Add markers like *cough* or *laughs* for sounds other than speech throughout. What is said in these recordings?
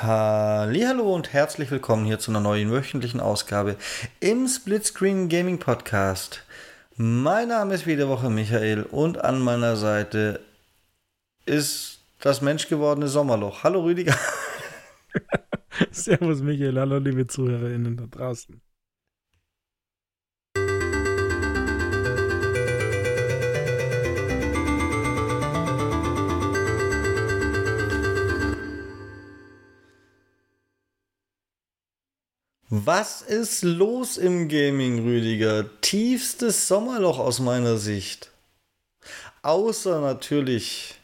Hallo und herzlich willkommen hier zu einer neuen wöchentlichen Ausgabe im Splitscreen Gaming Podcast. Mein Name ist wieder Woche Michael und an meiner Seite ist das menschgewordene Sommerloch. Hallo Rüdiger. *laughs* Servus Michael, hallo liebe ZuhörerInnen da draußen. Was ist los im Gaming, Rüdiger? Tiefstes Sommerloch aus meiner Sicht. Außer natürlich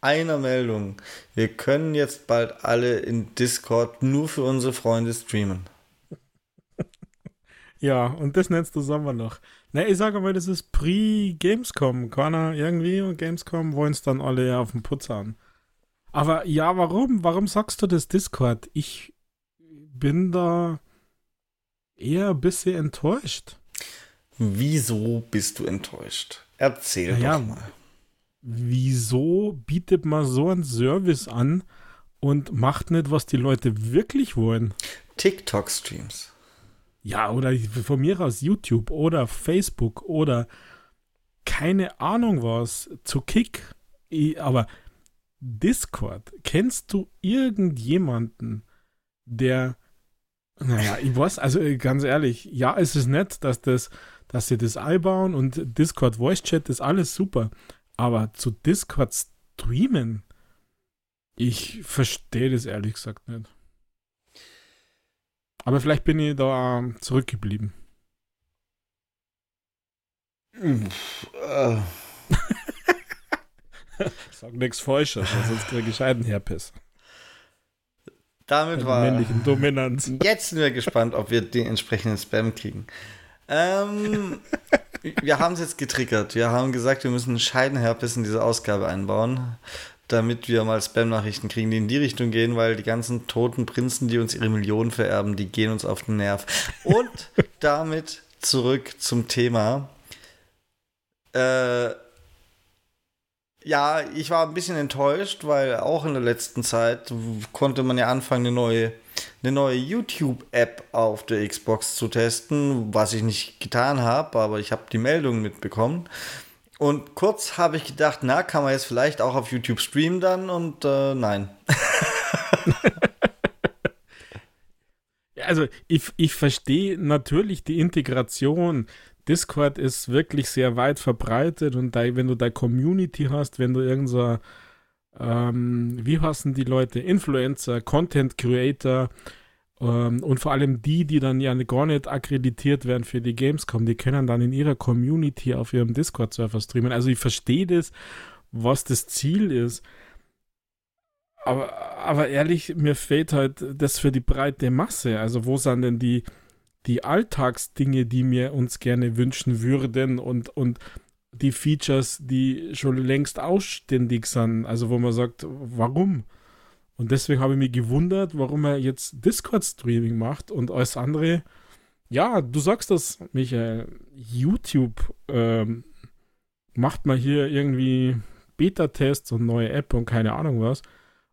einer Meldung. Wir können jetzt bald alle in Discord nur für unsere Freunde streamen. *laughs* Ja, und das nennst du Sommerloch. Na, ich sage mal, das ist Pre-Gamescom. Keiner irgendwie und Gamescom wollen es dann alle auf den Putz haben. Aber ja, warum? Warum sagst du das Discord? Ich bin da eher ein bisschen enttäuscht. Wieso bist du enttäuscht? Erzähl naja, doch mal. Wieso bietet man so einen Service an und macht nicht, was die Leute wirklich wollen? TikTok-Streams. Ja, oder von mir aus YouTube oder Facebook oder keine Ahnung was zu Kick. Aber Discord, kennst du irgendjemanden, der naja, ich weiß, also äh, ganz ehrlich, ja, es ist nett, dass das, dass sie das einbauen und Discord Voice Chat ist alles super. Aber zu Discord streamen, ich verstehe das ehrlich gesagt nicht. Aber vielleicht bin ich da zurückgeblieben. Äh. *laughs* Sag nichts Falsches, sonst kriege ich einen Herpes. Damit war. Männlichen Dominanz. Jetzt sind wir gespannt, ob wir den entsprechenden Spam kriegen. Ähm, wir haben es jetzt getriggert. Wir haben gesagt, wir müssen einen Scheidenherpes in diese Ausgabe einbauen, damit wir mal Spam-Nachrichten kriegen, die in die Richtung gehen, weil die ganzen toten Prinzen, die uns ihre Millionen vererben, die gehen uns auf den Nerv. Und damit zurück zum Thema. Äh, ja, ich war ein bisschen enttäuscht, weil auch in der letzten Zeit konnte man ja anfangen, eine neue, eine neue YouTube-App auf der Xbox zu testen, was ich nicht getan habe, aber ich habe die Meldung mitbekommen. Und kurz habe ich gedacht, na, kann man jetzt vielleicht auch auf YouTube streamen dann? Und äh, nein. *laughs* also ich, ich verstehe natürlich die Integration Discord ist wirklich sehr weit verbreitet und da, wenn du da Community hast, wenn du irgend ähm, wie heißen die Leute, Influencer, Content Creator ähm, und vor allem die, die dann ja gar nicht akkreditiert werden für die Gamescom, die können dann in ihrer Community auf ihrem Discord-Server streamen. Also ich verstehe das, was das Ziel ist. Aber, aber ehrlich, mir fehlt halt das für die breite Masse. Also wo sind denn die, die Alltagsdinge, die wir uns gerne wünschen würden und, und die Features, die schon längst ausständig sind. Also wo man sagt, warum? Und deswegen habe ich mich gewundert, warum er jetzt Discord-Streaming macht und alles andere. Ja, du sagst das, Michael. YouTube ähm, macht mal hier irgendwie Beta-Tests und neue App und keine Ahnung was.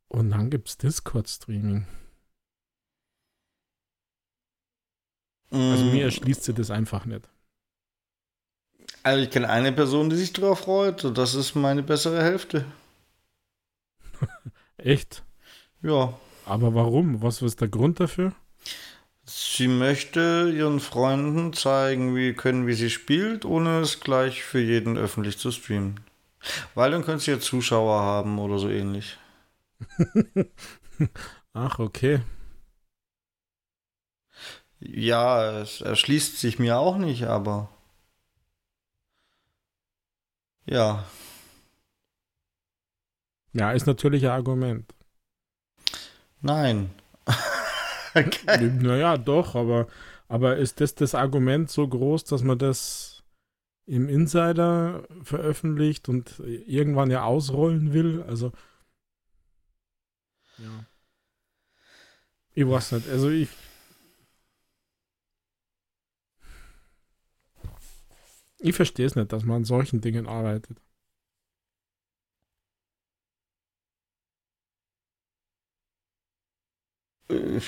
Und dann gibt es Discord-Streaming. Also mir mm. erschließt sie das einfach nicht. Also ich kenne eine Person, die sich darauf freut. Und das ist meine bessere Hälfte. *laughs* Echt? Ja. Aber warum? Was ist der Grund dafür? Sie möchte ihren Freunden zeigen, wie können, wie sie spielt, ohne es gleich für jeden öffentlich zu streamen. Weil dann können sie ja Zuschauer haben oder so ähnlich. *laughs* Ach, okay. Ja, es erschließt sich mir auch nicht, aber. Ja. Ja, ist natürlich ein Argument. Nein. okay. *laughs* Naja, doch, aber, aber ist das das Argument so groß, dass man das im Insider veröffentlicht und irgendwann ja ausrollen will? Also. Ja. Ich weiß nicht. Also ich Ich verstehe es nicht, dass man an solchen Dingen arbeitet. Ich.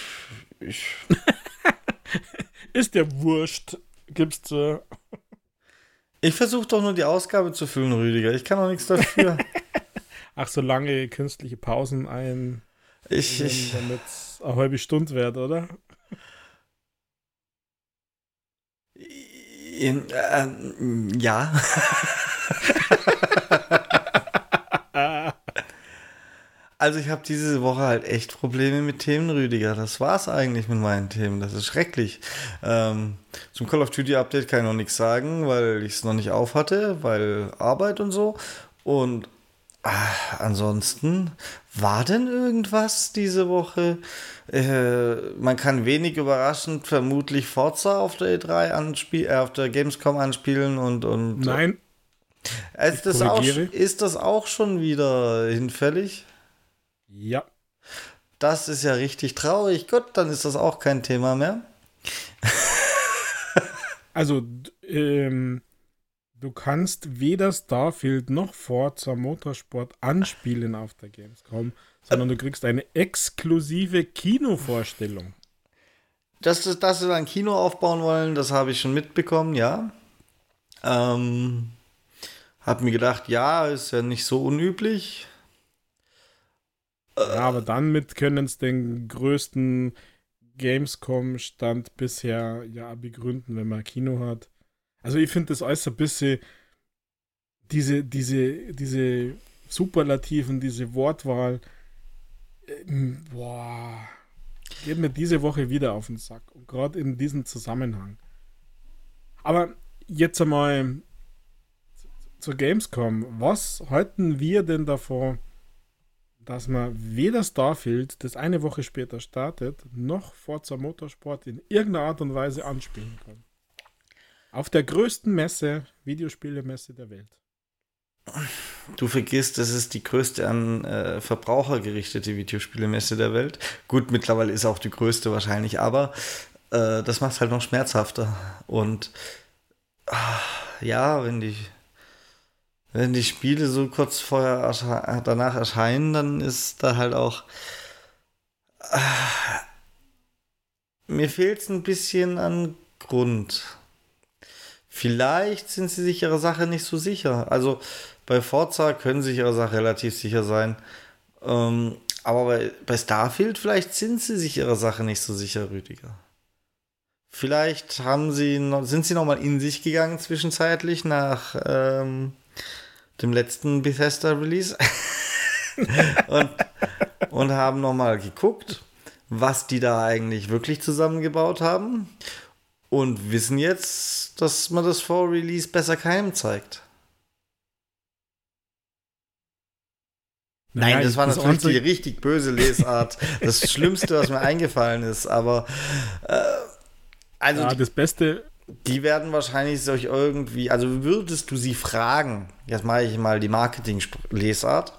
ich ist der Wurscht, gibst du. Ich versuche doch nur die Ausgabe zu füllen, Rüdiger. Ich kann doch nichts dafür. *laughs* Ach, so lange künstliche Pausen ein. Ich, ich damit es eine halbe Stunde wird, oder? In, äh, ja. *laughs* also ich habe diese Woche halt echt Probleme mit Themen, Rüdiger. Das war's eigentlich mit meinen Themen. Das ist schrecklich. Ähm, zum Call of Duty Update kann ich noch nichts sagen, weil ich es noch nicht auf hatte, weil Arbeit und so. Und ach, ansonsten war denn irgendwas diese Woche? Äh, man kann wenig überraschend vermutlich Forza auf der E3 anspielen, äh, auf der Gamescom anspielen und. und Nein. Ist das, auch, ist das auch schon wieder hinfällig? Ja. Das ist ja richtig traurig. Gut, dann ist das auch kein Thema mehr. also, ähm, du kannst weder Starfield noch Forza Motorsport anspielen auf der Gamescom sondern du kriegst eine exklusive Kinovorstellung. Dass, dass sie ein Kino aufbauen wollen, das habe ich schon mitbekommen, ja. Ähm, hab mir gedacht, ja, ist ja nicht so unüblich. Ja, aber dann mit können es den größten Gamescom-Stand bisher ja begründen, wenn man Kino hat. Also ich finde das alles ein bisschen diese, diese, diese Superlativen, diese Wortwahl, ähm, boah, geht mir diese Woche wieder auf den Sack. Und gerade in diesem Zusammenhang. Aber jetzt einmal zur Gamescom. Was halten wir denn davor, dass man weder Starfield, das eine Woche später startet, noch Forza Motorsport in irgendeiner Art und Weise anspielen kann? Auf der größten Messe, Videospielemesse der Welt. Du vergisst, das ist die größte an äh, Verbraucher gerichtete Videospielemesse der Welt. Gut, mittlerweile ist auch die größte wahrscheinlich, aber äh, das macht es halt noch schmerzhafter. Und ach, ja, wenn die, wenn die Spiele so kurz vorher ersche danach erscheinen, dann ist da halt auch. Äh, mir fehlt es ein bisschen an Grund. Vielleicht sind sie sich ihrer Sache nicht so sicher. Also bei Forza können sie sich ihrer Sache relativ sicher sein. Ähm, aber bei, bei Starfield vielleicht sind sie sich ihrer Sache nicht so sicher, Rüdiger. Vielleicht haben sie noch, sind sie noch mal in sich gegangen zwischenzeitlich nach ähm, dem letzten Bethesda-Release *laughs* und, und haben noch mal geguckt, was die da eigentlich wirklich zusammengebaut haben und wissen jetzt, dass man das vor Release besser keinem zeigt. Nein, das war das natürlich die richtig böse Lesart. das *laughs* Schlimmste, was mir eingefallen ist. Aber äh, also ja, das Beste. Die werden wahrscheinlich sich irgendwie, also würdest du sie fragen, jetzt mache ich mal die Marketing-Lesart,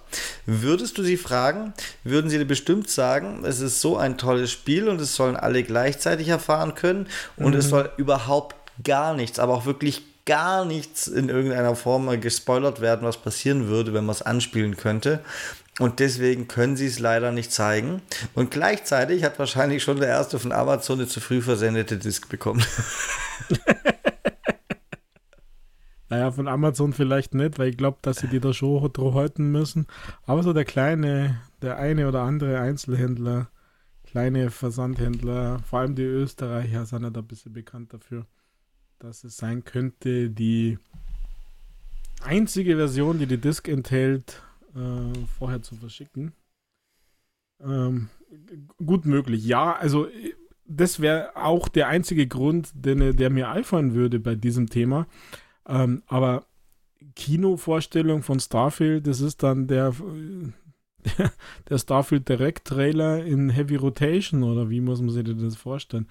würdest du sie fragen, würden sie dir bestimmt sagen, es ist so ein tolles Spiel und es sollen alle gleichzeitig erfahren können und mhm. es soll überhaupt gar nichts, aber auch wirklich gar nichts in irgendeiner Form gespoilert werden, was passieren würde, wenn man es anspielen könnte. Und deswegen können sie es leider nicht zeigen. Und gleichzeitig hat wahrscheinlich schon der erste von Amazon eine zu früh versendete Disk bekommen. *laughs* *laughs* naja, von Amazon vielleicht nicht, weil ich glaube, dass sie die da schon halten müssen. Aber so der kleine, der eine oder andere Einzelhändler, kleine Versandhändler, vor allem die Österreicher sind ja da ein bisschen bekannt dafür, dass es sein könnte, die einzige Version, die die Disk enthält, äh, vorher zu verschicken. Ähm, gut möglich. Ja, also das wäre auch der einzige Grund, den, der mir einfallen würde bei diesem Thema. Ähm, aber Kinovorstellung von Starfield, das ist dann der, *laughs* der Starfield Direct Trailer in Heavy Rotation oder wie muss man sich das vorstellen?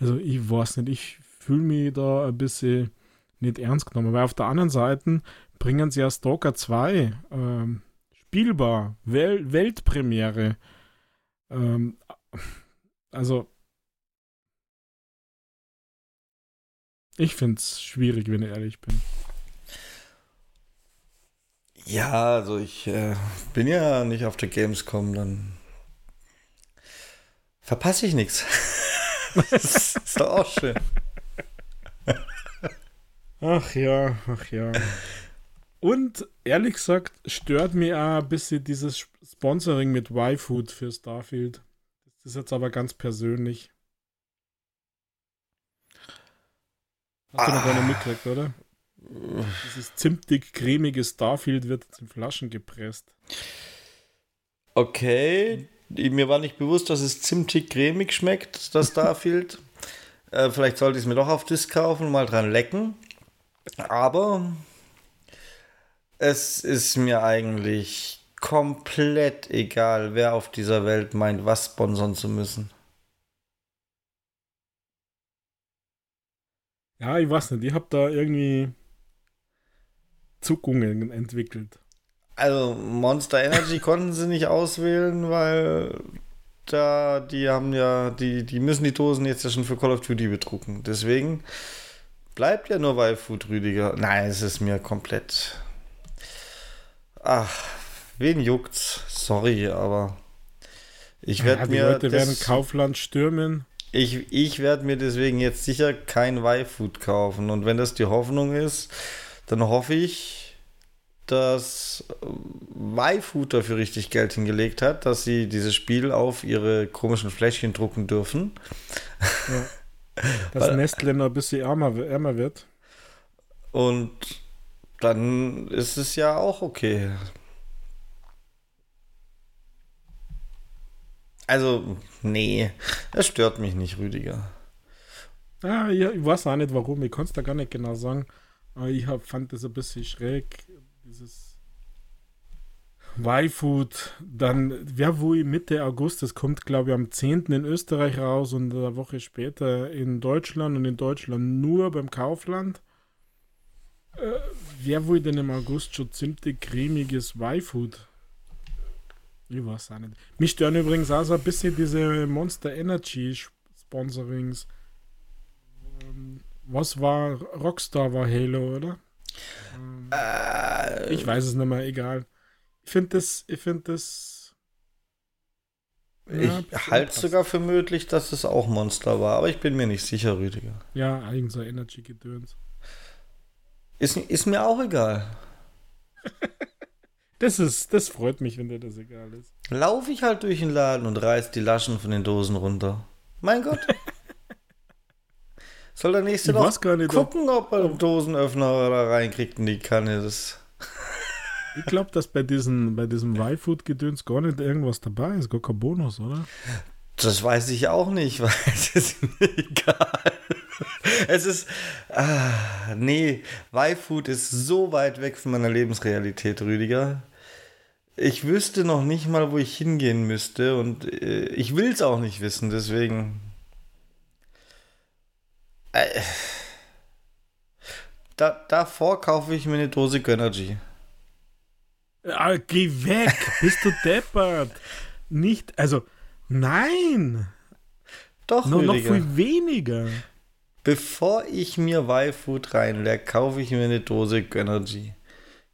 Also ich weiß nicht, ich fühle mich da ein bisschen nicht ernst genommen. Aber auf der anderen Seite bringen sie ja Stalker 2 ähm, spielbar. Wel Weltpremiere. Ähm, also, ich finde es schwierig, wenn ich ehrlich bin. Ja, also ich äh, bin ja nicht auf der Gamescom, dann Verpasse ich nichts. *laughs* Das ist doch auch schön. Ach ja, ach ja. Und ehrlich gesagt, stört mir auch ein bisschen dieses Sponsoring mit Y-Food für Starfield. Das ist jetzt aber ganz persönlich. Hast du noch ah. mitgekriegt, oder? Dieses zimtig cremige Starfield wird jetzt in Flaschen gepresst. Okay. Mir war nicht bewusst, dass es zimtig cremig schmeckt, das *laughs* Starfield. äh, vielleicht sollte ich es mir doch auf Disc kaufen und mal dran lecken. Aber es ist mir eigentlich komplett egal, wer auf dieser Welt meint, was sponsern zu müssen. Ja, ich weiß nicht, ich habe da irgendwie Zuckungen entwickelt. Also Monster Energy *laughs* konnten sie nicht auswählen, weil da die haben ja, die, die müssen die Dosen jetzt ja schon für Call of Duty bedrucken. Deswegen bleibt ja nur Wildfood Rüdiger. Nein, es ist mir komplett. Ach, wen juckt's? Sorry, aber ich werde ja, mir. Die Leute werden Kaufland stürmen. Ich, ich werde mir deswegen jetzt sicher kein Y-Food kaufen. Und wenn das die Hoffnung ist, dann hoffe ich, dass Y-Food dafür richtig Geld hingelegt hat, dass sie dieses Spiel auf ihre komischen Fläschchen drucken dürfen. Ja. *laughs* Dass Nestle noch ein bisschen ärmer, ärmer wird. Und dann ist es ja auch okay. Also, nee, das stört mich nicht, Rüdiger. Ah, ja, ich weiß auch nicht warum, ich kann es da gar nicht genau sagen. Aber ich hab, fand das ein bisschen schräg, dieses Y-Food. Dann, wer wo Mitte August, das kommt glaube ich am 10. in Österreich raus und eine Woche später in Deutschland und in Deutschland nur beim Kaufland. Äh, wer wohl denn im August schon ziemlich cremiges Y-Food? Ich weiß auch nicht. Mich stören übrigens auch so ein bisschen diese Monster Energy Sponsorings. Ähm, was war Rockstar war Halo, oder? Äh, ich weiß es nicht mehr, egal. Ich finde das, ich finde das. Ja, ich halte sogar für möglich, dass es auch Monster war, aber ich bin mir nicht sicher, Rüdiger. Ja, irgend so Energy-Gedöns. Ist, ist mir auch egal. *laughs* Das ist, das freut mich, wenn dir das egal ist. Laufe ich halt durch den Laden und reiß die Laschen von den Dosen runter. Mein Gott. *laughs* Soll der nächste ich noch nicht, gucken, ob er einen Dosenöffner da reinkriegt in die Kanne. Das ich glaube, dass bei, diesen, bei diesem Y-Food-Gedöns gar nicht irgendwas dabei ist, gar kein Bonus, oder? Das weiß ich auch nicht, *laughs* weil es ist mir egal. Es ist. Ah, nee, Y-Food ist so weit weg von meiner Lebensrealität, Rüdiger. Ich wüsste noch nicht mal, wo ich hingehen müsste und äh, ich will es auch nicht wissen, deswegen. Äh, da, davor kaufe ich mir eine Dose Gönnergy. Ah, geh weg! Bist du deppert? Nicht, also, nein! Doch, no, noch viel weniger. Bevor ich mir Y-Food reinleck, kaufe ich mir eine Dose Gönnergy.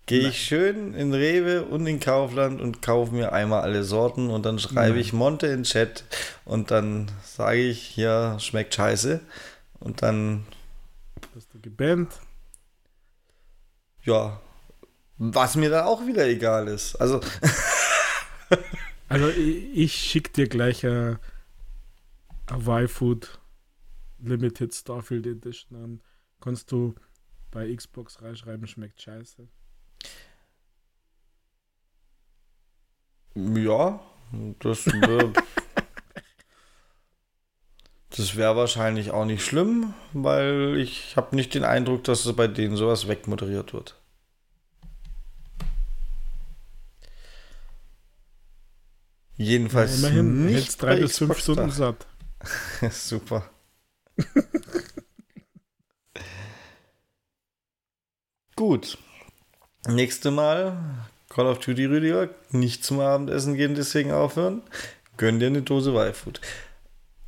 Gehe ich schön in Rewe und in Kaufland und kaufe mir einmal alle Sorten und dann schreibe Nein. ich Monte in Chat und dann sage ich, ja, schmeckt scheiße. Und dann. Hast du gebannt? Ja. Was mir dann auch wieder egal ist. Also. *laughs* also, ich, ich schicke dir gleich ein, Y-Food Limited Starfield Edition an. Kannst du bei Xbox reinschreiben, schmeckt scheiße. Ja, das wäre das wäre wahrscheinlich auch nicht schlimm, weil ich habe nicht den Eindruck, dass es bei denen sowas wegmoderiert wird. Jedenfalls ja, immerhin nicht drei bis fünf Stunden satt. *laughs* Super. *laughs* Gut. Nächste Mal Call of Duty, Rüdiger, nicht zum Abendessen gehen, deswegen aufhören. Gönn dir eine Dose Wildfood.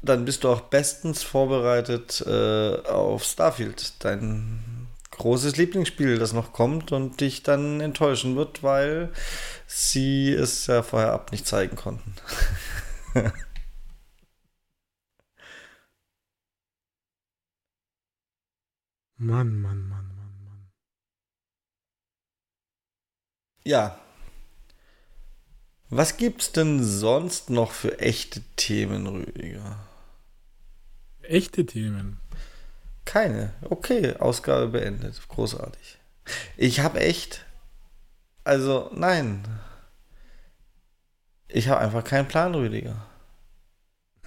Dann bist du auch bestens vorbereitet äh, auf Starfield, dein großes Lieblingsspiel, das noch kommt und dich dann enttäuschen wird, weil sie es ja vorher ab nicht zeigen konnten. *laughs* Mann, Mann, Mann. Ja. Was gibt's denn sonst noch für echte Themen, Rüdiger? Echte Themen? Keine. Okay, Ausgabe beendet. Großartig. Ich habe echt. Also, nein. Ich habe einfach keinen Plan, Rüdiger.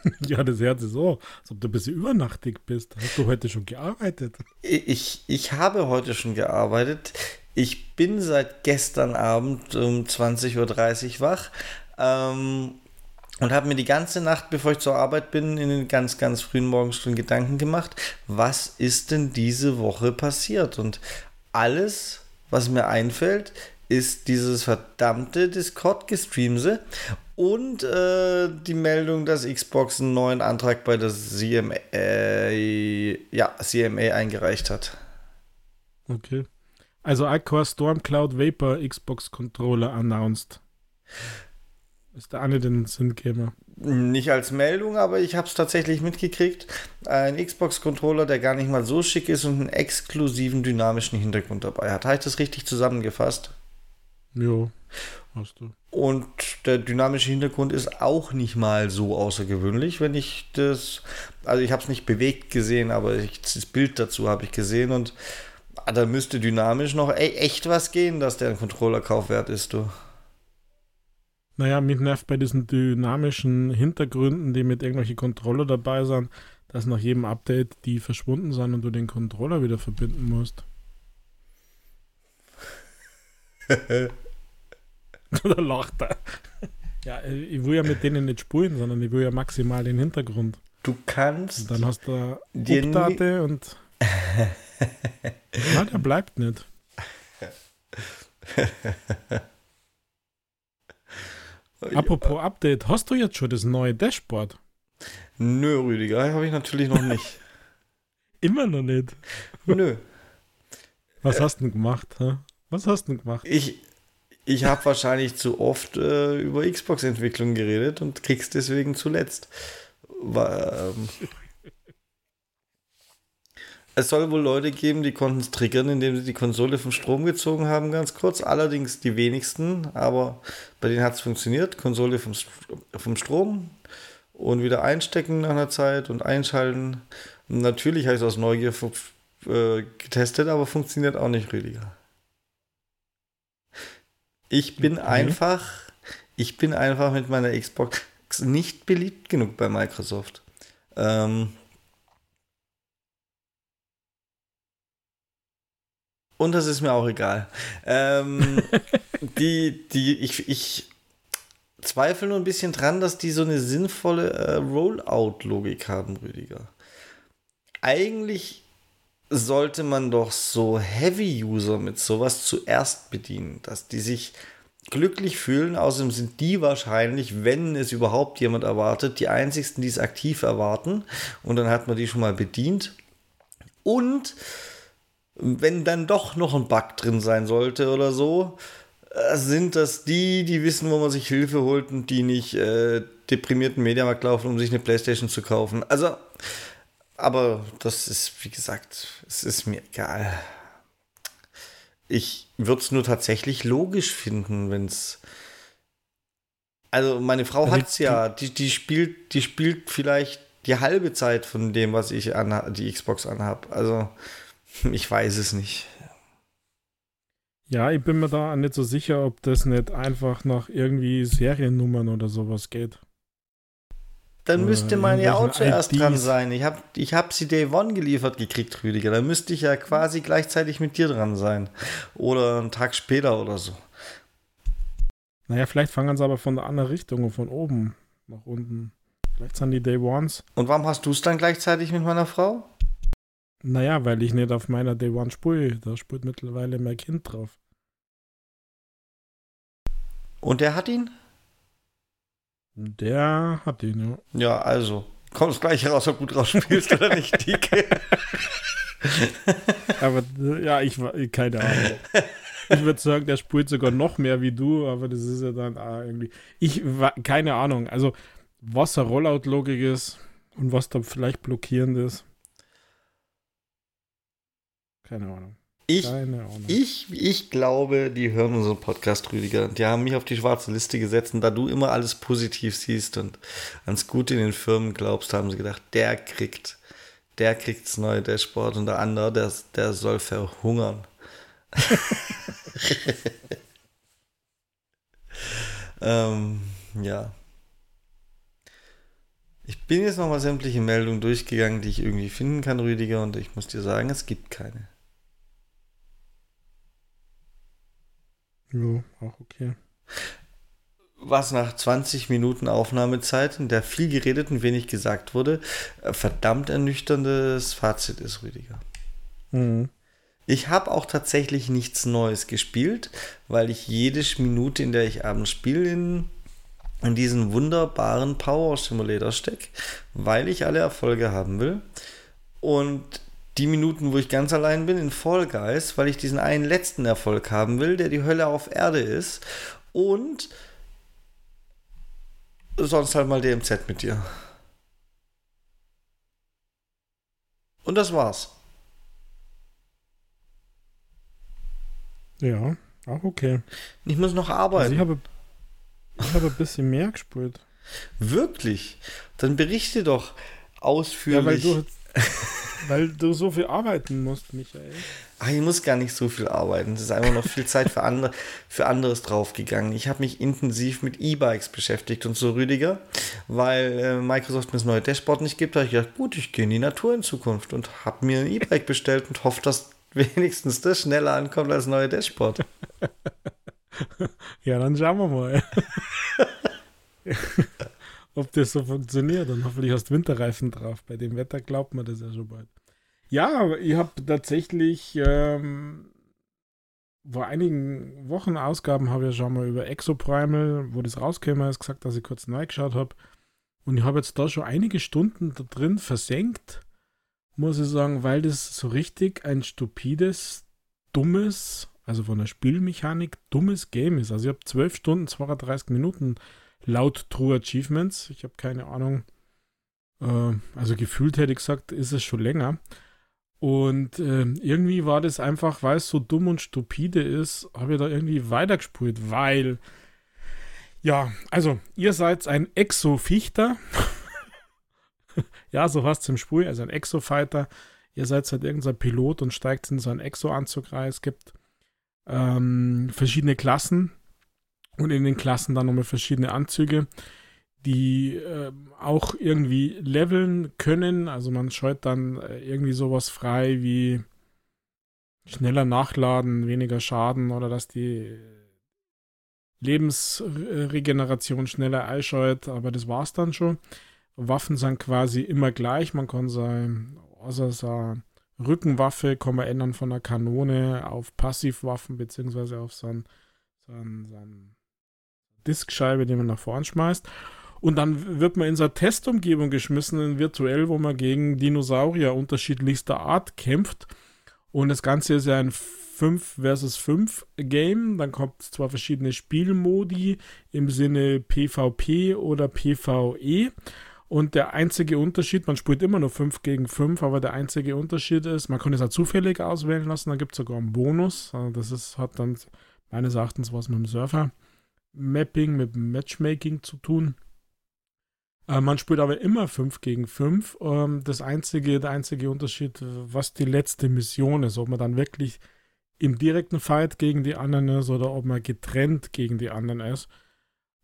*laughs* Ja, das hört sich so, als ob du ein bisschen übernachtig bist. Hast du heute schon gearbeitet? Ich, ich habe heute schon gearbeitet. Ich bin seit gestern Abend um 20.30 Uhr wach ähm, und habe mir die ganze Nacht, bevor ich zur Arbeit bin, in den ganz, ganz frühen Morgenstunden Gedanken gemacht, was ist denn diese Woche passiert? Und alles, was mir einfällt, ist dieses verdammte Discord-Gestreamse und äh, die Meldung, dass Xbox einen neuen Antrag bei der CMA, ja, CMA eingereicht hat. Okay. Also Aqua Storm Cloud Vapor Xbox Controller announced. Ist da eine den Sinn käme? Nicht als Meldung, aber ich habe es tatsächlich mitgekriegt. Ein Xbox-Controller, der gar nicht mal so schick ist und einen exklusiven dynamischen Hintergrund dabei hat. Habe ich das richtig zusammengefasst? Jo, hast du. Und der dynamische Hintergrund ist auch nicht mal so außergewöhnlich, wenn ich das, also ich habe es nicht bewegt gesehen, aber ich, das Bild dazu habe ich gesehen und da müsste dynamisch noch e echt was gehen, dass der ein Controller-Kaufwert ist, du. Naja, mich nervt bei diesen dynamischen Hintergründen, die mit irgendwelchen Controller dabei sind, dass nach jedem Update die verschwunden sind und du den Controller wieder verbinden musst. *laughs* Oder lacht er? Ja, ich will ja mit denen nicht spulen, sondern ich will ja maximal den Hintergrund. Du kannst. Und dann hast du Update und. *laughs* *laughs* ja, der bleibt nicht. *laughs* Apropos Update, hast du jetzt schon das neue Dashboard? Nö, Rüdiger, habe ich natürlich noch nicht. *laughs* Immer noch nicht. Nö. Was äh, hast du denn gemacht? Hä? Was hast du denn gemacht? Ich, ich habe wahrscheinlich zu oft äh, über Xbox-Entwicklung geredet und krieg's deswegen zuletzt. War, ähm, es soll wohl Leute geben, die konnten es triggern, indem sie die Konsole vom Strom gezogen haben, ganz kurz. Allerdings die wenigsten, aber bei denen hat es funktioniert. Konsole vom, vom Strom und wieder einstecken nach einer Zeit und einschalten. natürlich habe ich es aus Neugier äh, getestet, aber funktioniert auch nicht, Rüdiger. Ich bin okay. einfach, ich bin einfach mit meiner Xbox nicht beliebt genug bei Microsoft. Ähm, und das ist mir auch egal. Ähm, *laughs* die, die, ich, ich zweifle nur ein bisschen dran, dass die so eine sinnvolle äh, Rollout-Logik haben, Rüdiger. Eigentlich sollte man doch so Heavy-User mit sowas zuerst bedienen, dass die sich glücklich fühlen. Außerdem sind die wahrscheinlich, wenn es überhaupt jemand erwartet, die einzigsten, die es aktiv erwarten. Und dann hat man die schon mal bedient. Und wenn dann doch noch ein Bug drin sein sollte oder so, äh, sind das die, die wissen, wo man sich Hilfe holt und die nicht äh, deprimierten Mediamarkt laufen, um sich eine Playstation zu kaufen. Also aber das ist, wie gesagt, es ist mir egal. Ich würde es nur tatsächlich logisch finden, wenn es. Also meine Frau also hat es ja, die, die, spielt, die spielt vielleicht die halbe Zeit von dem, was ich an die Xbox anhab. Also *laughs* ich weiß es nicht. Ja, ich bin mir da nicht so sicher, ob das nicht einfach nach irgendwie Seriennummern oder sowas geht. Dann müsste man ja auch zuerst IDs. dran sein. Ich habe ich hab sie Day One geliefert gekriegt, Rüdiger. Dann müsste ich ja quasi gleichzeitig mit dir dran sein. Oder einen Tag später oder so. Naja, vielleicht fangen sie aber von der anderen Richtung, von oben nach unten. Vielleicht sind die Day Ones. Und warum hast du es dann gleichzeitig mit meiner Frau? Naja, weil ich nicht auf meiner Day One spule. Da spult mittlerweile mein Kind drauf. Und der hat ihn? Der hat den, ja. Ja, also. Kommt es gleich heraus, ob du drauf spielst oder nicht, *laughs* Dicke. aber ja, ich keine Ahnung. Ich würde sagen, der spielt sogar noch mehr wie du, aber das ist ja dann ah, irgendwie. Ich keine Ahnung. Also, was eine Rollout-Logik ist und was da vielleicht blockierend ist. Keine Ahnung. Ich, ich, ich glaube, die hören unseren Podcast, Rüdiger. Die haben mich auf die schwarze Liste gesetzt und da du immer alles positiv siehst und ans Gute in den Firmen glaubst, haben sie gedacht, der kriegt, der kriegt das neue Dashboard und der andere, der, der soll verhungern. *laughs* ähm, ja. Ich bin jetzt nochmal sämtliche Meldungen durchgegangen, die ich irgendwie finden kann, Rüdiger, und ich muss dir sagen, es gibt keine. Ja, auch okay. Was nach 20 Minuten Aufnahmezeit, in der viel geredet und wenig gesagt wurde, äh, verdammt ernüchterndes Fazit ist, Rüdiger. Mhm. Ich habe auch tatsächlich nichts Neues gespielt, weil ich jede Minute, in der ich abends spiele, in, in diesen wunderbaren Power Simulator stecke, weil ich alle Erfolge haben will. Und die Minuten, wo ich ganz allein bin in Fall Guys, weil ich diesen einen letzten Erfolg haben will, der die Hölle auf Erde ist. Und sonst halt mal DMZ mit dir. Und das war's. Ja, auch okay. Ich muss noch arbeiten. Also ich habe, ich habe ein bisschen mehr gespielt. Wirklich? Dann berichte doch ausführlich. Ja, weil du, weil du so viel arbeiten musst, Michael. Ach, ich muss gar nicht so viel arbeiten. Es ist einfach noch viel Zeit für, andere, für anderes draufgegangen. Ich habe mich intensiv mit E-Bikes beschäftigt und so Rüdiger, weil äh, Microsoft mir das neue Dashboard nicht gibt, habe ich gedacht, gut, ich gehe in die Natur in Zukunft und habe mir ein E-Bike bestellt und hoffe, dass wenigstens das schneller ankommt als das neue Dashboard. *laughs* ja, dann schauen wir mal. *laughs* ob das so funktioniert. Und hoffentlich hast du Winterreifen drauf. Bei dem Wetter glaubt man das ja schon bald. Ja, ich habe tatsächlich ähm, vor einigen Wochen Ausgaben habe ich ja schon mal über Exoprimal, wo das rauskäme, ist gesagt, dass ich kurz neu geschaut habe. Und ich habe jetzt da schon einige Stunden da drin versenkt, muss ich sagen, weil das so richtig ein stupides, dummes, also von der Spielmechanik dummes Game ist. Also ich habe 12 Stunden, 32 Minuten laut True Achievements. Ich habe keine Ahnung. Äh, also gefühlt hätte ich gesagt, ist es schon länger. Und äh, irgendwie war das einfach, weil es so dumm und stupide ist, habe ich da irgendwie weitergespult, weil, ja, also ihr seid ein Exo-Fichter. *laughs* ja, so hast es im Spur, also ein Exo-Fighter. Ihr seid halt irgendein Pilot und steigt in so einen Exo-Anzug rein. Es gibt ähm, verschiedene Klassen und in den Klassen dann nochmal verschiedene Anzüge, die äh, auch irgendwie leveln können. Also man scheut dann äh, irgendwie sowas frei wie schneller nachladen, weniger Schaden oder dass die Lebensregeneration schneller einscheut, aber das war's dann schon. Waffen sind quasi immer gleich. Man kann sein, außer seine Rückenwaffe kann man ändern von einer Kanone auf Passivwaffen beziehungsweise auf so ein, so ein, so ein Diskscheibe, die man nach vorn schmeißt. Und dann wird man in so eine Testumgebung geschmissen, in virtuell, wo man gegen Dinosaurier unterschiedlichster Art kämpft. Und das Ganze ist ja ein 5 versus 5 Game. Dann kommt es zwar verschiedene Spielmodi im Sinne PvP oder PvE. Und der einzige Unterschied, man spielt immer nur 5 gegen 5, aber der einzige Unterschied ist, man kann es auch zufällig auswählen lassen, da gibt es sogar einen Bonus. Also das ist, hat dann meines Erachtens was mit dem Surfer Mapping, mit Matchmaking zu tun. Äh, man spielt aber immer 5 gegen 5. Ähm, das einzige, der einzige Unterschied, was die letzte Mission ist, ob man dann wirklich im direkten Fight gegen die anderen ist oder ob man getrennt gegen die anderen ist.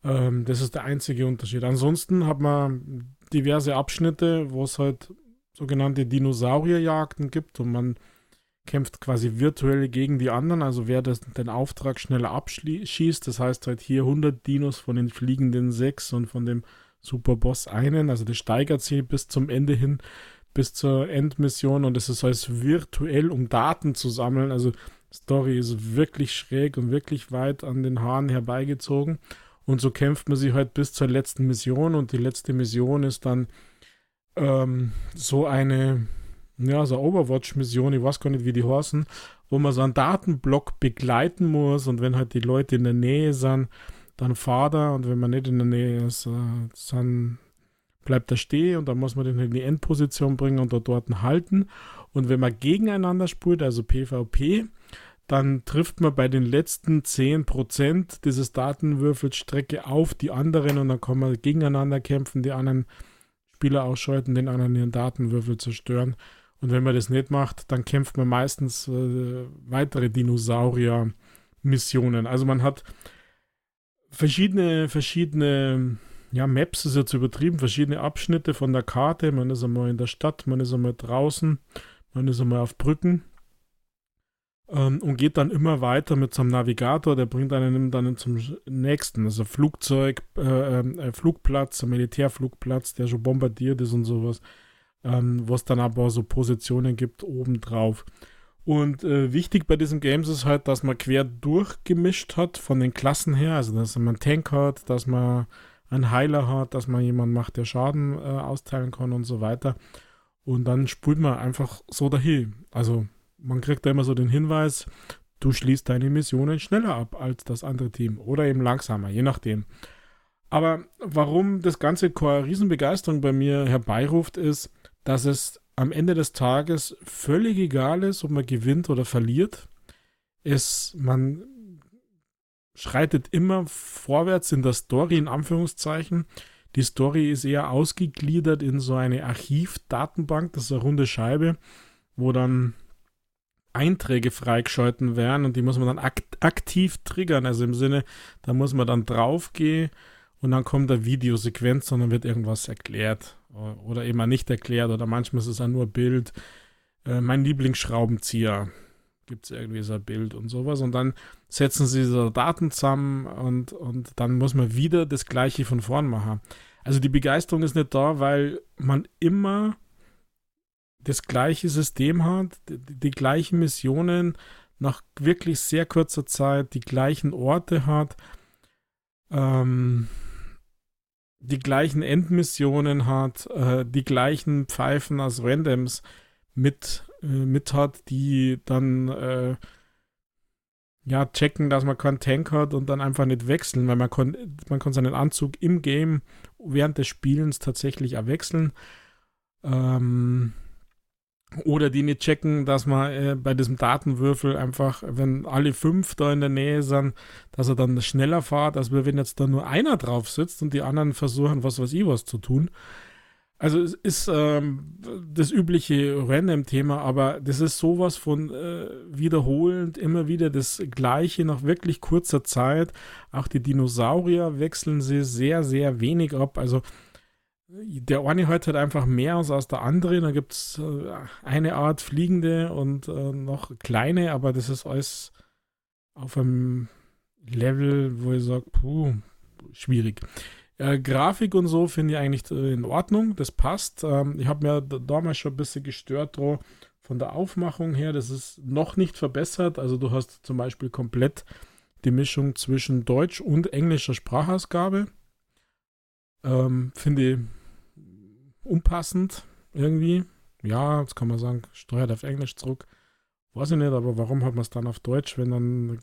Ähm, das ist der einzige Unterschied. Ansonsten hat man diverse Abschnitte, wo es halt sogenannte Dinosaurierjagden gibt und man kämpft quasi virtuell gegen die anderen. Also wer das, den Auftrag schneller abschießt, das heißt halt hier 100 Dinos von den fliegenden sechs und von dem Superboss einen. Also das steigert sich bis zum Ende hin, bis zur Endmission und es ist alles virtuell, um Daten zu sammeln. Also Story ist wirklich schräg und wirklich weit an den Haaren herbeigezogen. Und so kämpft man sich halt bis zur letzten Mission und die letzte Mission ist dann ähm, so eine ja, so Overwatch-Mission, ich weiß gar nicht, wie die heißen, wo man so einen Datenblock begleiten muss und wenn halt die Leute in der Nähe sind, dann fahrt er und wenn man nicht in der Nähe ist, äh, dann bleibt er stehen und dann muss man den in die Endposition bringen und dort, dort halten. Und wenn man gegeneinander spielt, also PvP, dann trifft man bei den letzten 10% dieses Datenwürfelstrecke auf die anderen und dann kann man gegeneinander kämpfen, die anderen Spieler ausschalten, den anderen ihren Datenwürfel zerstören. Und wenn man das nicht macht, dann kämpft man meistens äh, weitere Dinosaurier-Missionen. Also man hat verschiedene, verschiedene, ja, Maps ist jetzt übertrieben, verschiedene Abschnitte von der Karte. Man ist einmal in der Stadt, man ist einmal draußen, man ist einmal auf Brücken ähm, und geht dann immer weiter mit seinem Navigator, der bringt einen dann zum nächsten, also Flugzeug, äh, äh, Flugplatz, Militärflugplatz, der schon bombardiert ist und sowas, ähm, was dann aber so Positionen gibt obendrauf. Und äh, wichtig bei diesem Games ist halt, dass man quer durchgemischt hat von den Klassen her, also dass man einen Tank hat, dass man einen Heiler hat, dass man jemanden macht, der Schaden äh, austeilen kann und so weiter. Und dann spult man einfach so dahin. Also man kriegt da immer so den Hinweis, du schließt deine Missionen schneller ab als das andere Team oder eben langsamer, je nachdem. Aber warum das Ganze keine Riesenbegeisterung bei mir herbeiruft, ist, dass es am Ende des Tages völlig egal ist, ob man gewinnt oder verliert. Es, man schreitet immer vorwärts in der Story, in Anführungszeichen. Die Story ist eher ausgegliedert in so eine Archivdatenbank, das ist eine runde Scheibe, wo dann Einträge freigeschalten werden und die muss man dann akt aktiv triggern. Also im Sinne, da muss man dann draufgehen und dann kommt eine Videosequenz und dann wird irgendwas erklärt oder eben nicht erklärt oder manchmal ist es auch nur Bild. Äh, mein Lieblingsschraubenzieher gibt es irgendwie so ein Bild und sowas und dann setzen sie so Daten zusammen und, und dann muss man wieder das gleiche von vorn machen. Also die Begeisterung ist nicht da, weil man immer das gleiche System hat, die, die gleichen Missionen nach wirklich sehr kurzer Zeit, die gleichen Orte hat, ähm, die gleichen Endmissionen hat, äh, die gleichen Pfeifen als Randoms mit, äh, mit hat, die dann äh, ja checken, dass man keinen Tank hat und dann einfach nicht wechseln, weil man kann, man kann seinen Anzug im Game während des Spielens tatsächlich auch wechseln. Ähm, oder die nicht checken, dass man äh, bei diesem Datenwürfel einfach, wenn alle fünf da in der Nähe sind, dass er dann schneller fährt, als wenn jetzt da nur einer drauf sitzt und die anderen versuchen, was weiß ich was zu tun. Also es ist ähm, das übliche Random-Thema, aber das ist sowas von äh, wiederholend, immer wieder das Gleiche nach wirklich kurzer Zeit. Auch die Dinosaurier wechseln sie sehr, sehr wenig ab. Also der eine hat halt einfach mehr als der andere. Da gibt es äh, eine Art fliegende und äh, noch kleine, aber das ist alles auf einem Level, wo ich sage, puh, schwierig. Äh, Grafik und so finde ich eigentlich äh, in Ordnung, das passt. Ähm, ich habe mir damals schon ein bisschen gestört drauf, von der Aufmachung her. Das ist noch nicht verbessert. Also du hast zum Beispiel komplett die Mischung zwischen Deutsch und englischer Sprachausgabe. Ähm, finde ich unpassend irgendwie. Ja, jetzt kann man sagen, steuert auf Englisch zurück. Weiß ich nicht, aber warum hat man es dann auf Deutsch, wenn dann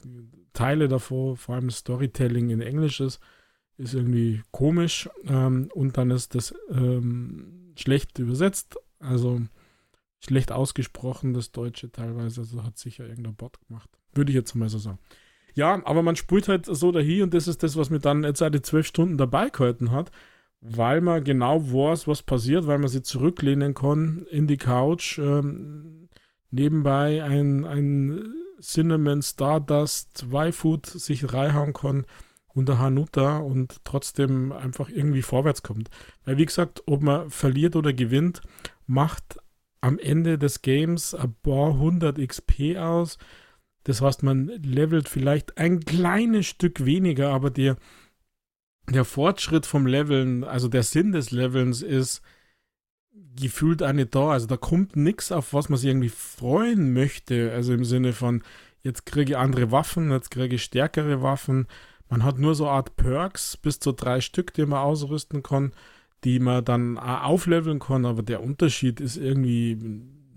Teile davor, vor allem Storytelling in Englisch ist, ist irgendwie komisch. Ähm, und dann ist das ähm, schlecht übersetzt, also schlecht ausgesprochen, das Deutsche teilweise. Also hat sicher irgendein Bot gemacht. Würde ich jetzt mal so sagen. Ja, aber man spult halt so dahin und das ist das, was mir dann jetzt seit zwölf Stunden dabei gehalten hat weil man genau weiß, was passiert, weil man sich zurücklehnen kann in die Couch, ähm, nebenbei ein, ein Cinnamon Stardust Y-Food sich reinhauen kann unter Hanuta und trotzdem einfach irgendwie vorwärts kommt. Weil wie gesagt, ob man verliert oder gewinnt, macht am Ende des Games ein paar hundert XP aus. Das heißt, man levelt vielleicht ein kleines Stück weniger, aber der der Fortschritt vom Leveln, also der Sinn des Levelns ist gefühlt eine da. Also da kommt nichts, auf was man sich irgendwie freuen möchte. Also im Sinne von, jetzt kriege ich andere Waffen, jetzt kriege ich stärkere Waffen. Man hat nur so eine Art Perks, bis zu drei Stück, die man ausrüsten kann, die man dann aufleveln kann, aber der Unterschied ist irgendwie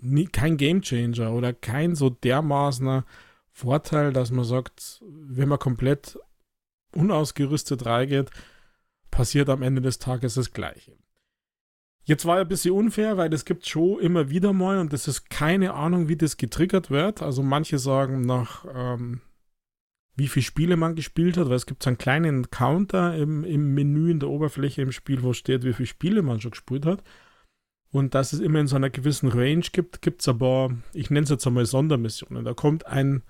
nie, kein Gamechanger oder kein so dermaßener Vorteil, dass man sagt, wenn man komplett unausgerüstet reingeht, passiert am Ende des Tages das Gleiche. Jetzt war ein bisschen unfair, weil das gibt schon immer wieder mal und das ist keine Ahnung, wie das getriggert wird. Also manche sagen nach ähm, wie viele Spiele man gespielt hat, weil es gibt so einen kleinen Counter im, im Menü in der Oberfläche im Spiel, wo steht, wie viele Spiele man schon gespielt hat. Und dass es immer in so einer gewissen Range gibt, gibt es aber, ich nenne es jetzt einmal Sondermissionen. Da kommt ein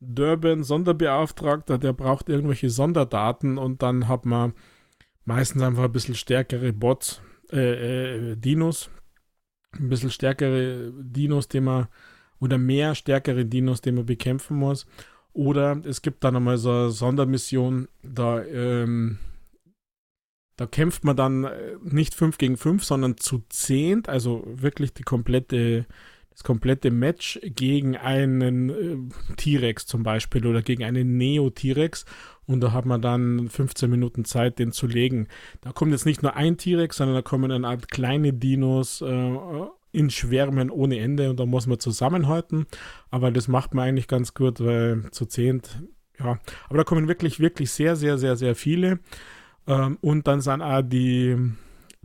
Durban-Sonderbeauftragter, der braucht irgendwelche Sonderdaten und dann hat man meistens einfach ein bisschen stärkere Bots, äh, äh, Dinos, ein bisschen stärkere Dinos, die man, oder mehr stärkere Dinos, die man bekämpfen muss. Oder es gibt dann nochmal so eine Sondermission, da, ähm, da kämpft man dann äh, nicht 5 gegen 5, sondern zu 10, also wirklich die komplette das komplette Match gegen einen äh, T-Rex zum Beispiel oder gegen einen Neo-T-Rex und da hat man dann 15 Minuten Zeit, den zu legen. Da kommt jetzt nicht nur ein T-Rex, sondern da kommen eine Art kleine Dinos äh, in Schwärmen ohne Ende und da muss man zusammenhalten. Aber das macht man eigentlich ganz gut, weil zu zehnt, ja. Aber da kommen wirklich, wirklich sehr, sehr, sehr, sehr viele. Ähm, und dann sind auch die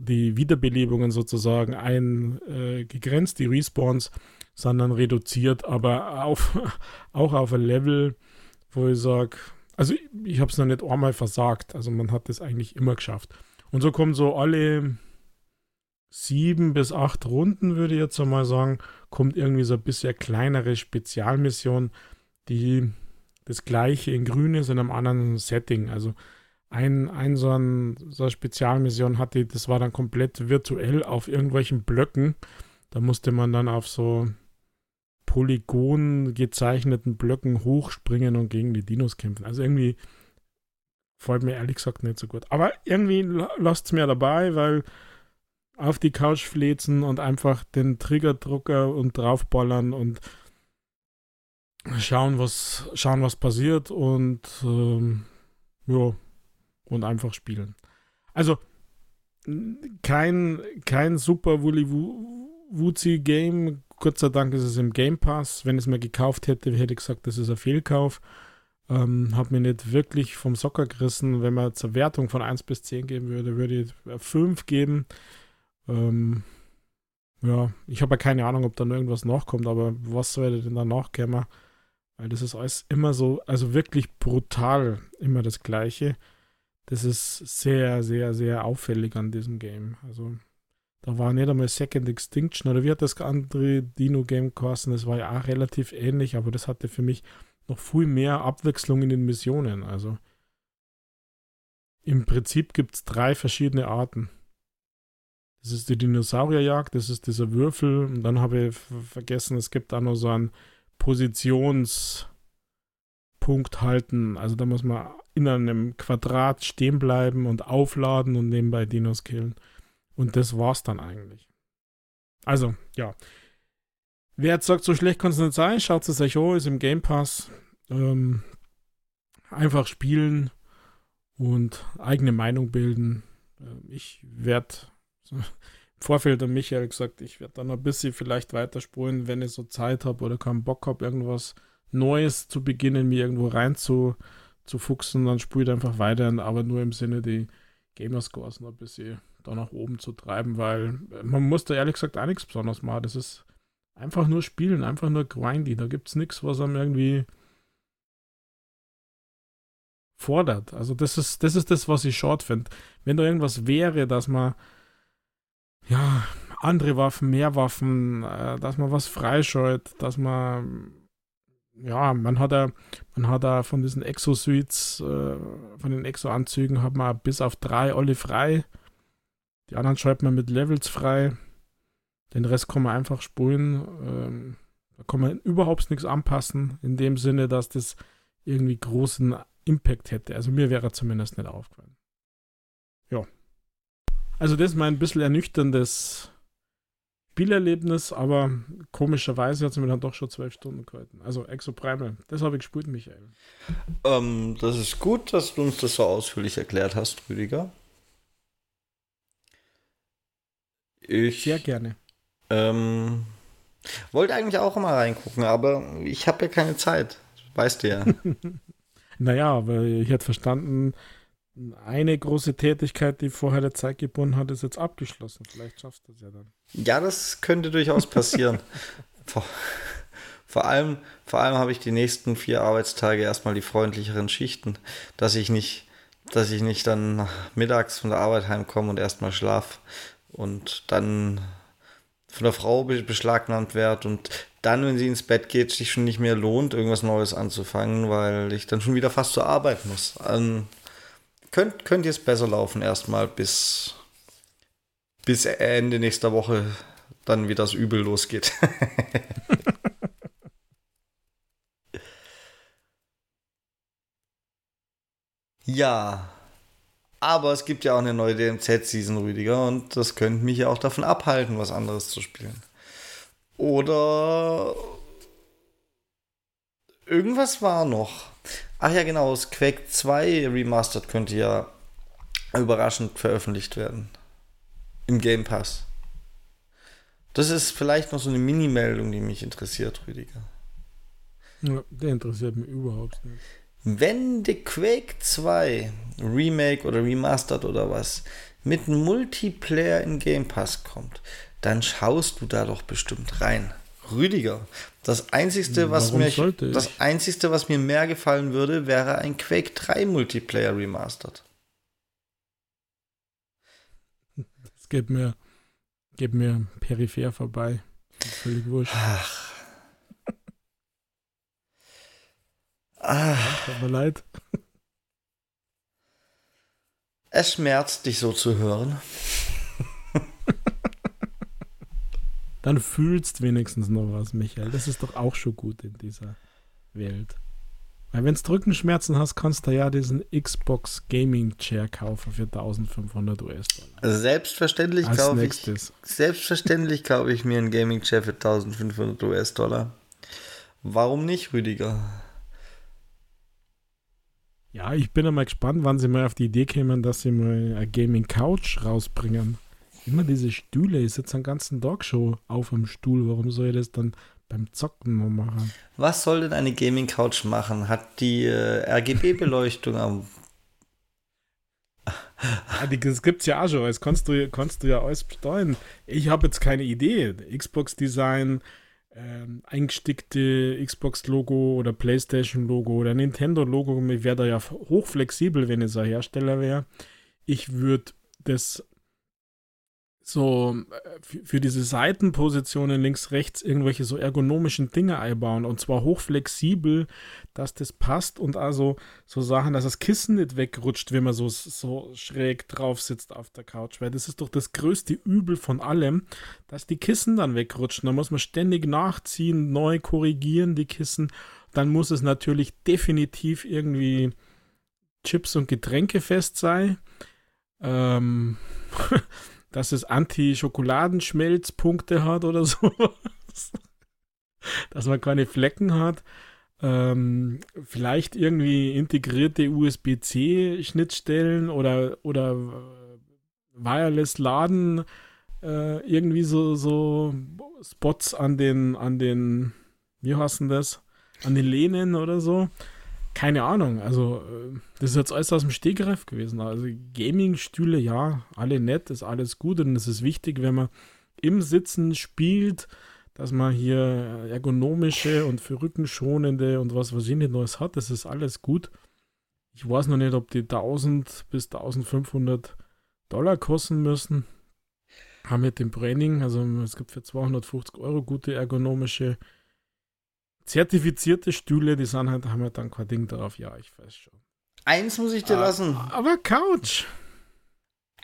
die Wiederbelebungen sozusagen eingegrenzt, die Respawns, sondern reduziert, aber auf, *laughs* auch auf ein Level, wo ich sage, also ich, ich habe es noch nicht einmal versagt, also man hat das eigentlich immer geschafft. Und so kommen so alle sieben bis acht Runden, würde ich jetzt einmal sagen, kommt irgendwie so ein bisschen kleinere Spezialmission, die das gleiche in grün ist in einem anderen Setting. Also ein, ein so, ein, so eine Spezialmission hatte, das war dann komplett virtuell auf irgendwelchen Blöcken. Da musste man dann auf so Polygon gezeichneten Blöcken hochspringen und gegen die Dinos kämpfen. Also irgendwie freut mir ehrlich gesagt nicht so gut. Aber irgendwie lasst es mir dabei, weil auf die Couch flezen und einfach den Triggerdrucker und draufballern und schauen, was, schauen, was passiert und ähm, ja, und einfach spielen. Also kein, kein super Wully Wuzi Game. Gott sei Dank ist es im Game Pass. Wenn es mir gekauft hätte, hätte ich gesagt, das ist ein Fehlkauf. Ähm, hat mir nicht wirklich vom Socker gerissen. Wenn man zur Wertung von 1 bis 10 geben würde, würde ich 5 geben. Ähm, ja, ich habe ja keine Ahnung, ob da noch irgendwas nachkommt, aber was sollte denn da nachkommen? Weil das ist alles immer so, also wirklich brutal immer das Gleiche. Das ist sehr, sehr, sehr auffällig an diesem Game. Also, da war nicht einmal Second Extinction oder wie hat das andere Dino-Game geheißen? Das war ja auch relativ ähnlich, aber das hatte für mich noch viel mehr Abwechslung in den Missionen. Also, im Prinzip gibt es drei verschiedene Arten. Das ist die Dinosaurierjagd, das ist dieser Würfel und dann habe ich vergessen, es gibt auch noch so einen Positionspunkt halten. Also da muss man in einem Quadrat stehen bleiben und aufladen und nebenbei Dinos killen. Und das war's dann eigentlich. Also, ja. Wer jetzt sagt, so schlecht kann es nicht sein, schaut es euch an, ist im Game Pass. Ähm, einfach spielen und eigene Meinung bilden. Ähm, ich werde so, *laughs* im Vorfeld an Michael gesagt, ich werde dann ein bisschen vielleicht weiterspulen, wenn ich so Zeit habe oder keinen Bock habe, irgendwas Neues zu beginnen, mir irgendwo rein zu, fuchsen, dann spielt einfach weiter, aber nur im Sinne, die Gamerscores noch ein bisschen da nach oben zu treiben, weil man muss da ehrlich gesagt auch nichts Besonderes machen. Das ist einfach nur spielen, einfach nur grindy. Da gibt es nichts, was einem irgendwie fordert. Also das ist, das ist das, was ich short finde. Wenn da irgendwas wäre, dass man ja andere Waffen, mehr Waffen, äh, dass man was freischeut, dass man ja, man hat da, man hat da von diesen Exo-Suites, äh, von den Exo-Anzügen hat man bis auf drei alle frei. Die anderen schreibt man mit Levels frei. Den Rest kann man einfach spulen. Ähm, da kann man überhaupt nichts anpassen, in dem Sinne, dass das irgendwie großen Impact hätte. Also mir wäre zumindest nicht aufgefallen. Ja. Also das ist mein ein bisschen ernüchterndes Spielerlebnis, aber komischerweise hat es mir dann doch schon zwölf Stunden gehalten. Also Exoprimal, das habe ich gespielt, Michael. Ähm, das ist gut, dass du uns das so ausführlich erklärt hast, Rüdiger. Ich, Sehr gerne. Ähm, wollte eigentlich auch mal reingucken, aber ich habe ja keine Zeit. Weißt du ja. *laughs* naja, aber ich hätte verstanden, eine große Tätigkeit, die vorher der Zeit gebunden hat, ist jetzt abgeschlossen. Vielleicht schaffst du es ja dann. Ja, das könnte durchaus passieren. *laughs* vor, vor, allem, vor allem habe ich die nächsten vier Arbeitstage erstmal die freundlicheren Schichten, dass ich nicht, dass ich nicht dann mittags von der Arbeit heimkomme und erstmal schlaf und dann von der Frau beschlagnahmt werde und dann, wenn sie ins Bett geht, sich schon nicht mehr lohnt, irgendwas Neues anzufangen, weil ich dann schon wieder fast zur Arbeit muss. Ähm, könnt, könnt jetzt besser laufen erstmal bis, bis Ende nächster Woche dann wieder das Übel losgeht. *laughs* ja, aber es gibt ja auch eine neue DMZ-Season, Rüdiger, und das könnte mich ja auch davon abhalten, was anderes zu spielen. Oder irgendwas war noch. Ach ja, genau, das Quake 2 Remastered könnte ja überraschend veröffentlicht werden. Im Game Pass. Das ist vielleicht noch so eine Mini-Meldung, die mich interessiert, Rüdiger. Ja, der interessiert mich überhaupt nicht. Wenn The Quake 2 Remake oder Remastered oder was mit Multiplayer in Game Pass kommt, dann schaust du da doch bestimmt rein. Rüdiger, das einzigste, was mir das einzigste, was mir mehr gefallen würde, wäre ein Quake 3 Multiplayer Remastered. Das geht mir, geht mir peripher vorbei. Völlig wurscht. Ach. Ah. *laughs* Tut mir leid. Es schmerzt, dich so zu hören. Dann fühlst wenigstens noch was, Michael. Das ist doch auch schon gut in dieser Welt. Weil wenn du Rückenschmerzen hast, kannst du ja diesen Xbox Gaming Chair kaufen für 1500 US-Dollar. Selbstverständlich kaufe ich, selbstverständlich kaufe ich mir einen Gaming Chair für 1500 US-Dollar. Warum nicht, Rüdiger? Ja, ich bin einmal gespannt, wann sie mal auf die Idee kämen, dass sie mal eine Gaming Couch rausbringen. Immer diese Stühle, ich sitze den ganzen Tag schon auf dem Stuhl. Warum soll ich das dann beim Zocken noch machen? Was soll denn eine Gaming Couch machen? Hat die äh, RGB-Beleuchtung am. Ah, das gibt's ja auch schon. Das kannst du, kannst du ja alles besteuern. Ich habe jetzt keine Idee. Xbox-Design, ähm, eingestickte Xbox-Logo oder PlayStation-Logo oder Nintendo-Logo. Ich wäre da ja hochflexibel, wenn ich ein Hersteller wäre. Ich würde das so äh, für diese Seitenpositionen links, rechts irgendwelche so ergonomischen Dinge einbauen und zwar hochflexibel, dass das passt und also so Sachen, dass das Kissen nicht wegrutscht, wenn man so, so schräg drauf sitzt auf der Couch, weil das ist doch das größte Übel von allem, dass die Kissen dann wegrutschen. Da muss man ständig nachziehen, neu korrigieren die Kissen. Dann muss es natürlich definitiv irgendwie Chips und Getränke fest sein. Ähm *laughs* dass es Anti-Schokoladenschmelzpunkte hat oder *laughs* so. dass man keine Flecken hat. Ähm, vielleicht irgendwie integrierte USB-C-Schnittstellen oder, oder Wireless-Laden, äh, irgendwie so, so Spots an den, an den, wie heißt denn das? An den Lehnen oder so keine Ahnung. Also, äh, das ist jetzt alles aus dem Stegreif gewesen. Also, Gaming-Stühle, ja, alle nett, ist alles gut und es ist wichtig, wenn man im Sitzen spielt, dass man hier ergonomische und für Rücken schonende und was weiß ich nicht Neues hat. Das ist alles gut. Ich weiß noch nicht, ob die 1000 bis 1500 Dollar kosten müssen. Haben mit dem Branding, also es gibt für 250 Euro gute ergonomische Zertifizierte Stühle, die sind halt, haben halt dann kein Ding darauf. Ja, ich weiß schon. Eins muss ich dir ah, lassen. Aber Couch.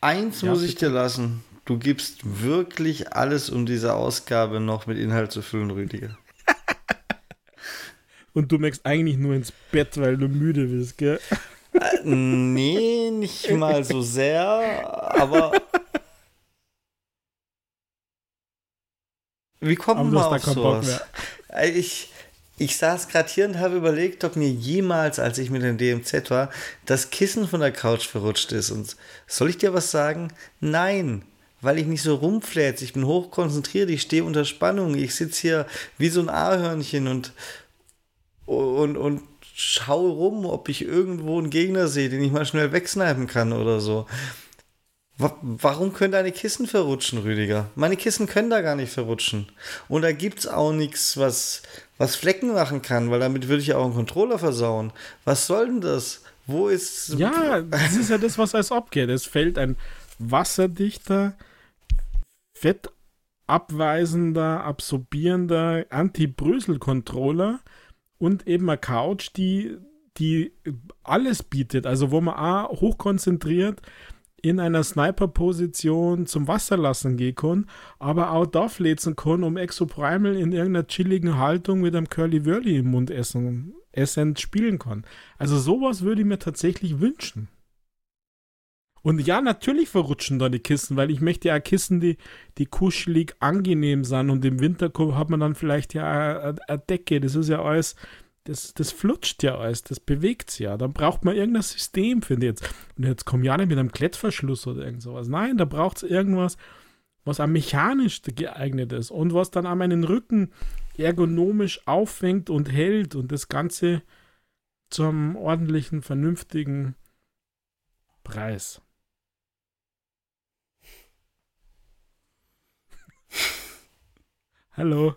Eins ja, muss ich dir lassen. Du gibst wirklich alles, um diese Ausgabe noch mit Inhalt zu füllen, Rüdiger. *laughs* Und du merkst eigentlich nur ins Bett, weil du müde bist, gell? Äh, nee, nicht mal so sehr, aber. *laughs* Wie kommt man auf sowas? Äh, ich, ich saß gerade hier und habe überlegt, ob mir jemals, als ich mit dem DMZ war, das Kissen von der Couch verrutscht ist. Und soll ich dir was sagen? Nein, weil ich nicht so rumflätze. Ich bin hochkonzentriert, ich stehe unter Spannung. Ich sitze hier wie so ein Ahörnchen und, und, und schaue rum, ob ich irgendwo einen Gegner sehe, den ich mal schnell wegsnipen kann oder so. Warum können deine Kissen verrutschen, Rüdiger? Meine Kissen können da gar nicht verrutschen. Und da gibt's auch nichts, was, was Flecken machen kann, weil damit würde ich auch einen Controller versauen. Was soll denn das? Wo ist. Ja, das ist ja das, was als abgeht. Es fällt ein wasserdichter, fettabweisender, absorbierender Anti-Brösel-Controller und eben eine Couch, die, die alles bietet. Also, wo man auch hochkonzentriert in einer Sniper-Position zum Wasser lassen gehen kann, aber auch da flezen kann, um Exoprimal in irgendeiner chilligen Haltung mit einem Curly-Wurly im Mund essen, essend spielen kann. Also sowas würde ich mir tatsächlich wünschen. Und ja, natürlich verrutschen da die Kissen, weil ich möchte ja Kissen, die, die kuschelig angenehm sind und im Winter hat man dann vielleicht ja eine Decke. Das ist ja alles das, das flutscht ja alles, das bewegt sich ja. Dann braucht man irgendein System, finde ich jetzt. Und jetzt kommen ja nicht mit einem Klettverschluss oder irgend sowas. Nein, da braucht es irgendwas, was am mechanisch geeignet ist und was dann an meinen Rücken ergonomisch auffängt und hält und das Ganze zum ordentlichen, vernünftigen Preis. *laughs* Hallo.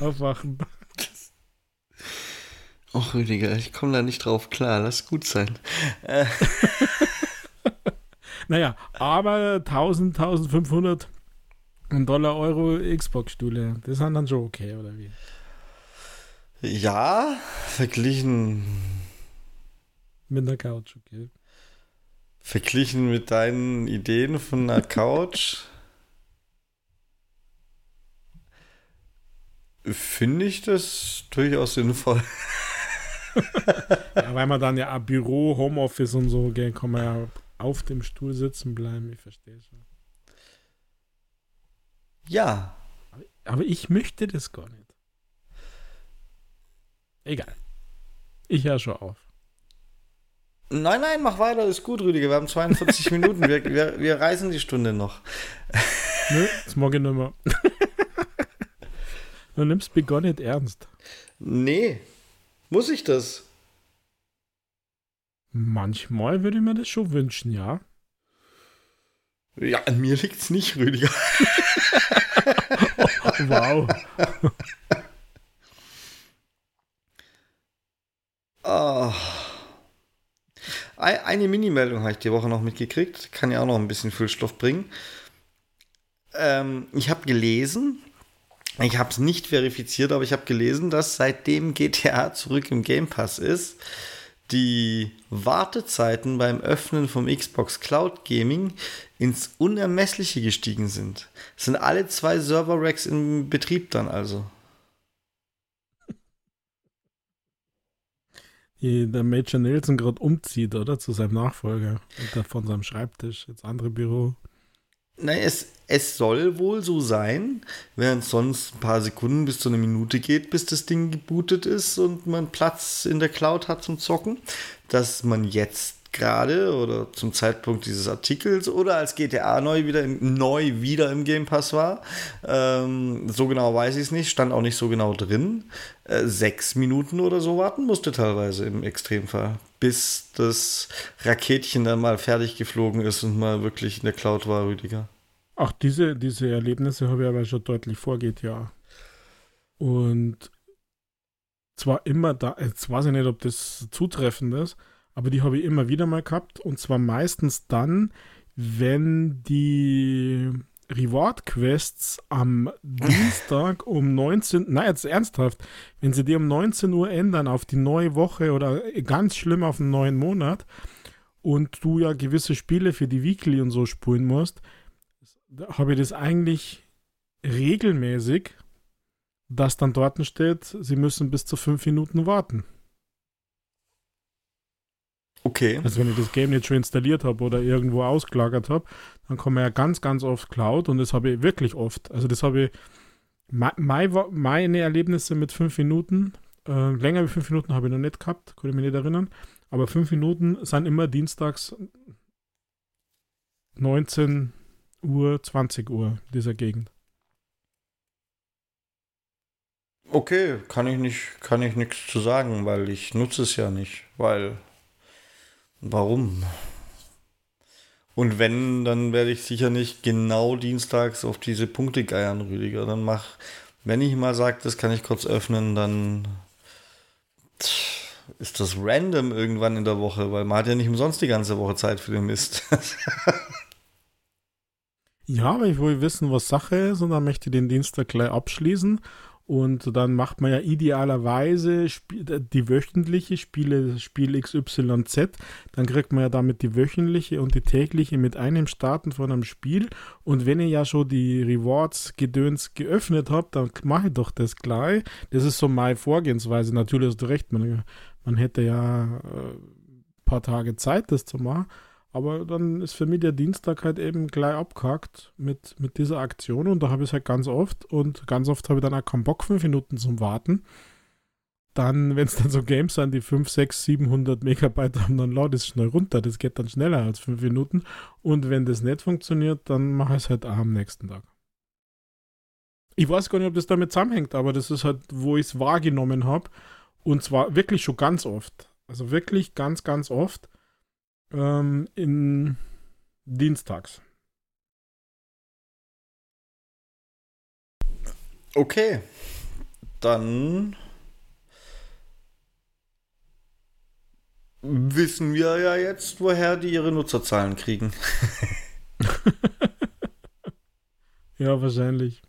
Aufwachen. Och, Rüdiger, ich komme da nicht drauf klar. Lass gut sein. Äh. *laughs* naja, aber 1000, 1500 Dollar Euro Xbox-Stühle, das sind dann schon okay, oder wie? Ja, verglichen. Mit einer Couch, okay. Verglichen mit deinen Ideen von einer Couch. Finde ich das durchaus sinnvoll *laughs* ja, weil man dann ja Büro, Homeoffice und so, gell, kann man ja auf dem Stuhl sitzen bleiben, ich verstehe schon. Ja. Aber, aber ich möchte das gar nicht. Egal. Ich höre schon auf. Nein, nein, mach weiter, ist gut, Rüdiger. Wir haben 42 *laughs* Minuten. Wir, wir, wir reisen die Stunde noch. *laughs* Nö, das mag ich nicht mehr. du nimmst mich gar nicht ernst. Nee, muss ich das? Manchmal würde ich mir das schon wünschen, ja. Ja, an mir liegt es nicht, Rüdiger. *laughs* wow. oh. Eine Mini-Meldung habe ich die Woche noch mitgekriegt. Kann ja auch noch ein bisschen Füllstoff bringen. Ähm, ich habe gelesen, ich habe es nicht verifiziert, aber ich habe gelesen, dass seitdem GTA zurück im Game Pass ist, die Wartezeiten beim Öffnen vom Xbox Cloud Gaming ins Unermessliche gestiegen sind. Es sind alle zwei Server-Racks in Betrieb dann also. Der Major Nelson gerade umzieht, oder? Zu seinem Nachfolger. Von seinem Schreibtisch ins andere Büro. Nein, es, es soll wohl so sein, während sonst ein paar Sekunden bis zu einer Minute geht, bis das Ding gebootet ist und man Platz in der Cloud hat zum Zocken, dass man jetzt gerade oder zum Zeitpunkt dieses Artikels oder als GTA neu wieder im, neu wieder im Game Pass war. Ähm, so genau weiß ich es nicht, stand auch nicht so genau drin. Äh, sechs Minuten oder so warten musste teilweise im Extremfall, bis das Raketchen dann mal fertig geflogen ist und mal wirklich in der Cloud war, Rüdiger. Ach, diese, diese Erlebnisse habe ich aber schon deutlich vor GTA. Und zwar immer da, jetzt weiß ich nicht, ob das zutreffend ist, aber die habe ich immer wieder mal gehabt und zwar meistens dann, wenn die Reward-Quests am *laughs* Dienstag um 19, nein, jetzt ernsthaft, wenn sie die um 19 Uhr ändern auf die neue Woche oder ganz schlimm auf einen neuen Monat und du ja gewisse Spiele für die Weekly und so spulen musst, habe ich das eigentlich regelmäßig, dass dann dort steht, sie müssen bis zu fünf Minuten warten. Okay. Also wenn ich das Game nicht schon installiert habe oder irgendwo ausgelagert habe, dann kommen ja ganz, ganz oft Cloud und das habe ich wirklich oft. Also das habe ich meine Erlebnisse mit fünf Minuten, äh, länger wie fünf Minuten habe ich noch nicht gehabt, kann ich mich nicht erinnern, aber fünf Minuten sind immer dienstags 19 Uhr, 20 Uhr dieser Gegend. Okay, kann ich nicht, kann ich nichts zu sagen, weil ich nutze es ja nicht. Weil, warum? Und wenn, dann werde ich sicher nicht genau dienstags auf diese Punkte geiern, Rüdiger. Dann mach, wenn ich mal sage, das kann ich kurz öffnen, dann ist das random irgendwann in der Woche, weil man hat ja nicht umsonst die ganze Woche Zeit für den Mist. *laughs* ja, aber ich will wissen, was Sache ist und dann möchte ich den Dienstag gleich abschließen und dann macht man ja idealerweise die wöchentliche Spiele, Spiel XYZ. Dann kriegt man ja damit die wöchentliche und die tägliche mit einem Starten von einem Spiel. Und wenn ihr ja schon die Rewards-Gedöns geöffnet habt, dann mache ich doch das gleich. Das ist so meine Vorgehensweise. Natürlich hast du recht, man, man hätte ja ein äh, paar Tage Zeit, das zu machen. Aber dann ist für mich der Dienstag halt eben gleich abgehakt mit, mit dieser Aktion und da habe ich es halt ganz oft und ganz oft habe ich dann auch keinen Bock, fünf Minuten zum Warten. Dann, wenn es dann so Games sind, die 5, 6, 700 Megabyte haben, dann lade ich es schnell runter. Das geht dann schneller als fünf Minuten. Und wenn das nicht funktioniert, dann mache ich es halt auch am nächsten Tag. Ich weiß gar nicht, ob das damit zusammenhängt, aber das ist halt, wo ich es wahrgenommen habe. Und zwar wirklich schon ganz oft. Also wirklich ganz, ganz oft ähm, in Dienstags. Okay, dann wissen wir ja jetzt, woher die ihre Nutzerzahlen kriegen. *laughs* ja, wahrscheinlich.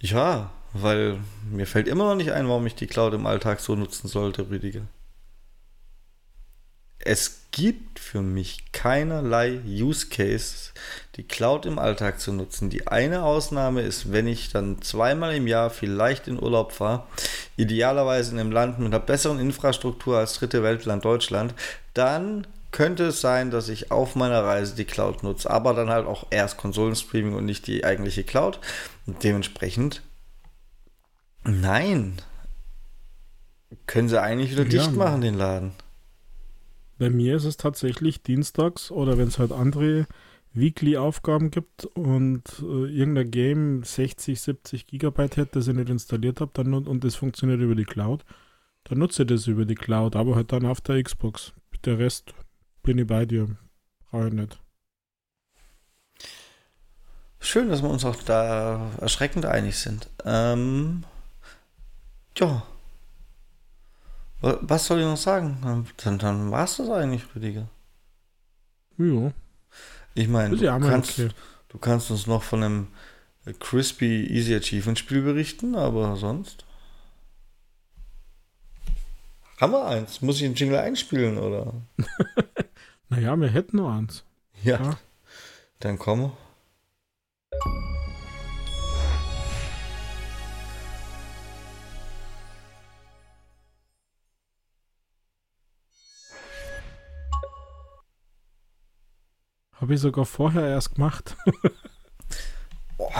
Ja, weil mir fällt immer noch nicht ein, warum ich die Cloud im Alltag so nutzen sollte, Rüdiger es gibt für mich keinerlei Use Case, die Cloud im Alltag zu nutzen. Die eine Ausnahme ist, wenn ich dann zweimal im Jahr vielleicht in Urlaub fahre, idealerweise in einem Land mit einer besseren Infrastruktur als dritte Weltland Deutschland, dann könnte es sein, dass ich auf meiner Reise die Cloud nutze, aber dann halt auch erst Konsolenstreaming und nicht die eigentliche Cloud. Und dementsprechend, nein, können sie eigentlich wieder ja, dicht machen, den Laden. Bei mir ist es tatsächlich dienstags oder wenn es halt andere Weekly-Aufgaben gibt und äh, irgendein Game 60, 70 Gigabyte hätte, das ich nicht installiert habe dann, und das funktioniert über die Cloud, dann nutze ich das über die Cloud, aber halt dann auf der Xbox. Der Rest bin ich bei dir. Brauche ich nicht. Schön, dass wir uns auch da erschreckend einig sind. Ähm, ja, was soll ich noch sagen? Dann, dann war es das eigentlich, Rüdiger. Ja. Ich meine, du, kannst, okay. du kannst uns noch von einem Crispy Easy Achievement Spiel berichten, aber sonst. Haben wir eins? Muss ich den Jingle einspielen, oder? *laughs* naja, wir hätten nur eins. Ja. ja. Dann komm. Habe ich sogar vorher erst gemacht. Boah,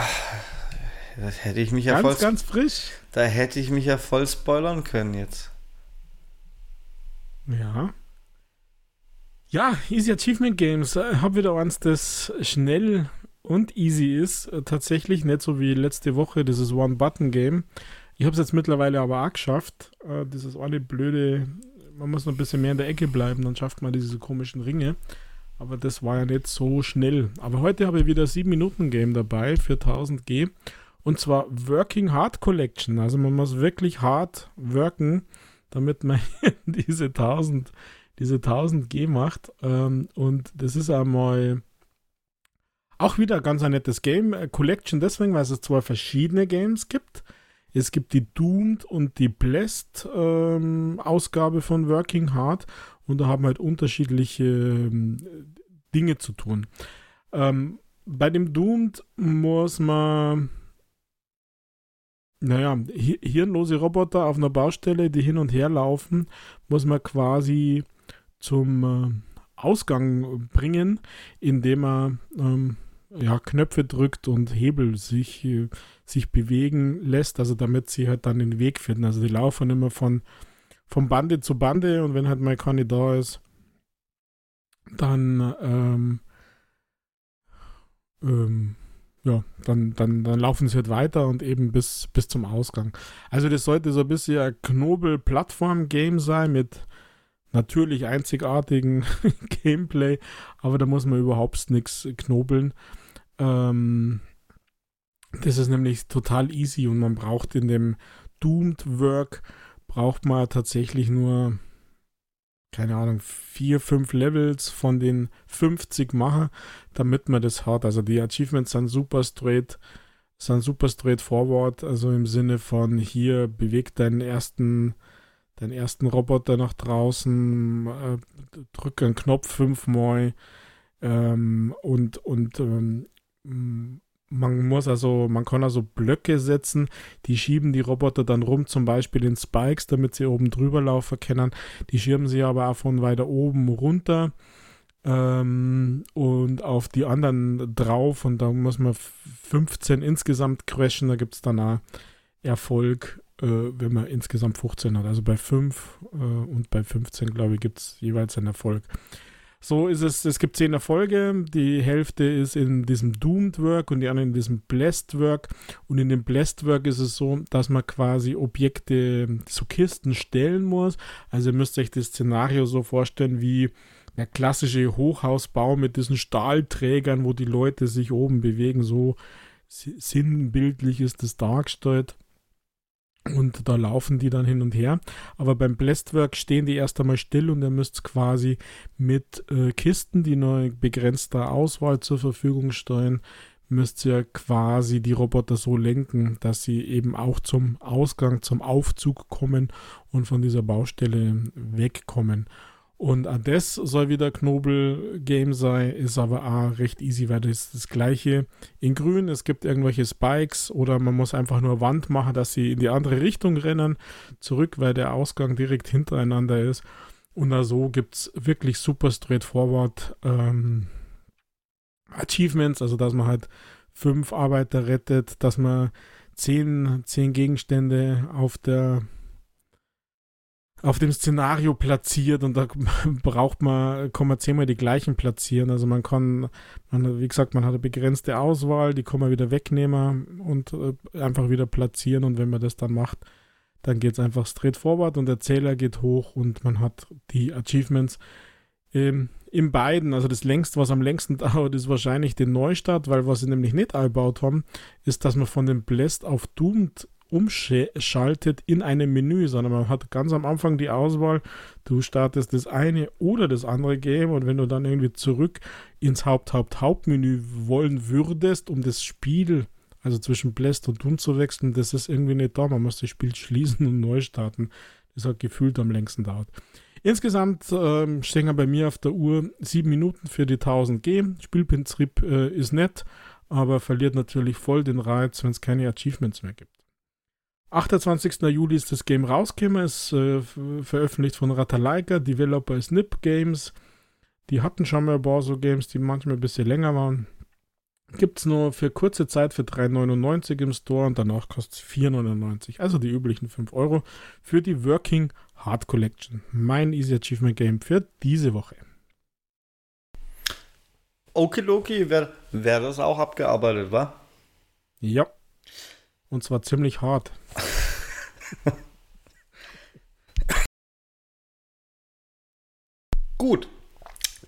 das hätte ich mich ganz, ja voll. Ganz frisch. Da hätte ich mich ja voll spoilern können jetzt. Ja. Ja, Easy Achievement Games. Ich äh, habe wieder eins, das schnell und easy ist. Äh, tatsächlich nicht so wie letzte Woche, dieses One-Button-Game. Ich habe es jetzt mittlerweile aber auch geschafft. Äh, dieses eine blöde, man muss noch ein bisschen mehr in der Ecke bleiben, dann schafft man diese komischen Ringe. Aber das war ja nicht so schnell. Aber heute habe ich wieder 7-Minuten-Game dabei für 1000G. Und zwar Working Hard Collection. Also man muss wirklich hart worken, damit man *laughs* diese 1000, diese 1000 G macht. Ähm, und das ist einmal auch wieder ganz ein nettes Game. Äh, Collection deswegen, weil es zwei verschiedene Games gibt. Es gibt die Doomed und die Blessed ähm, Ausgabe von Working Hard und da haben halt unterschiedliche ähm, Dinge zu tun. Ähm, bei dem Doomed muss man, naja, hirnlose Roboter auf einer Baustelle, die hin und her laufen, muss man quasi zum äh, Ausgang bringen, indem man ähm, ja, Knöpfe drückt und Hebel sich, äh, sich bewegen lässt, also damit sie halt dann den Weg finden. Also die laufen immer von von Bande zu Bande und wenn halt mal keine da ist, dann ähm, ähm, ja, dann, dann, dann laufen sie halt weiter und eben bis, bis zum Ausgang. Also das sollte so ein bisschen ein Knobel-Plattform-Game sein mit natürlich einzigartigen *laughs* Gameplay, aber da muss man überhaupt nichts knobeln. Ähm, das ist nämlich total easy und man braucht in dem Doomed Work braucht man tatsächlich nur keine Ahnung, vier, fünf Levels von den 50 machen, damit man das hat. Also die Achievements sind super straight, sind super straight forward, also im Sinne von hier bewegt deinen ersten, deinen ersten Roboter nach draußen, äh, drück einen Knopf fünfmal ähm, und, und ähm, man muss also, man kann also Blöcke setzen, die schieben die Roboter dann rum, zum Beispiel in Spikes, damit sie oben drüber laufen können. Die schieben sie aber auch von weiter oben runter ähm, und auf die anderen drauf und da muss man 15 insgesamt crashen, da gibt es dann auch Erfolg, äh, wenn man insgesamt 15 hat. Also bei 5 äh, und bei 15, glaube ich, gibt es jeweils einen Erfolg. So ist es, es gibt zehn Erfolge, die Hälfte ist in diesem Doomed Work und die andere in diesem Blessed Work. Und in dem Blessed Work ist es so, dass man quasi Objekte zu Kisten stellen muss. Also ihr müsst euch das Szenario so vorstellen wie der klassische Hochhausbau mit diesen Stahlträgern, wo die Leute sich oben bewegen. So sinnbildlich ist das dargestellt. Und da laufen die dann hin und her. Aber beim Blastwork stehen die erst einmal still und ihr müsst quasi mit äh, Kisten, die nur begrenzter Auswahl zur Verfügung stehen, müsst ihr quasi die Roboter so lenken, dass sie eben auch zum Ausgang, zum Aufzug kommen und von dieser Baustelle wegkommen. Und das soll wieder Knobel-Game sein, ist aber auch recht easy, weil das ist das gleiche in grün. Es gibt irgendwelche Spikes oder man muss einfach nur Wand machen, dass sie in die andere Richtung rennen, zurück, weil der Ausgang direkt hintereinander ist. Und auch so gibt es wirklich super straightforward ähm, Achievements, also dass man halt fünf Arbeiter rettet, dass man zehn, zehn Gegenstände auf der auf dem Szenario platziert und da *laughs* braucht man, kann man zehnmal die gleichen platzieren. Also man kann, man, wie gesagt, man hat eine begrenzte Auswahl, die kann man wieder wegnehmen und äh, einfach wieder platzieren und wenn man das dann macht, dann geht es einfach straight forward und der Zähler geht hoch und man hat die Achievements ähm, in beiden. Also das längste, was am längsten *laughs* dauert, ist wahrscheinlich den Neustart, weil was sie nämlich nicht eingebaut haben, ist, dass man von dem Blessed auf Doomed umschaltet in einem Menü, sondern man hat ganz am Anfang die Auswahl, du startest das eine oder das andere Game und wenn du dann irgendwie zurück ins Haupt-Haupt-Hauptmenü wollen würdest, um das Spiel, also zwischen Blast und Doom zu wechseln, das ist irgendwie nicht da. Man muss das Spiel *laughs* schließen und neu starten. Das hat gefühlt am längsten dauert. Insgesamt ähm, stehen bei mir auf der Uhr sieben Minuten für die 1000 G. Spielprinzip äh, ist nett, aber verliert natürlich voll den Reiz, wenn es keine Achievements mehr gibt. 28. Juli ist das Game rausgekommen, ist äh, veröffentlicht von Ratalaika, Developer ist Nip Games. Die hatten schon mal ein paar so Games, die manchmal ein bisschen länger waren. Gibt es nur für kurze Zeit für 3,99 im Store und danach kostet es 4,99. Also die üblichen 5 Euro für die Working Hard Collection. Mein Easy Achievement Game für diese Woche. Okidoki, wäre wär das auch abgearbeitet, wa? Ja. Und zwar ziemlich hart. *laughs* Gut.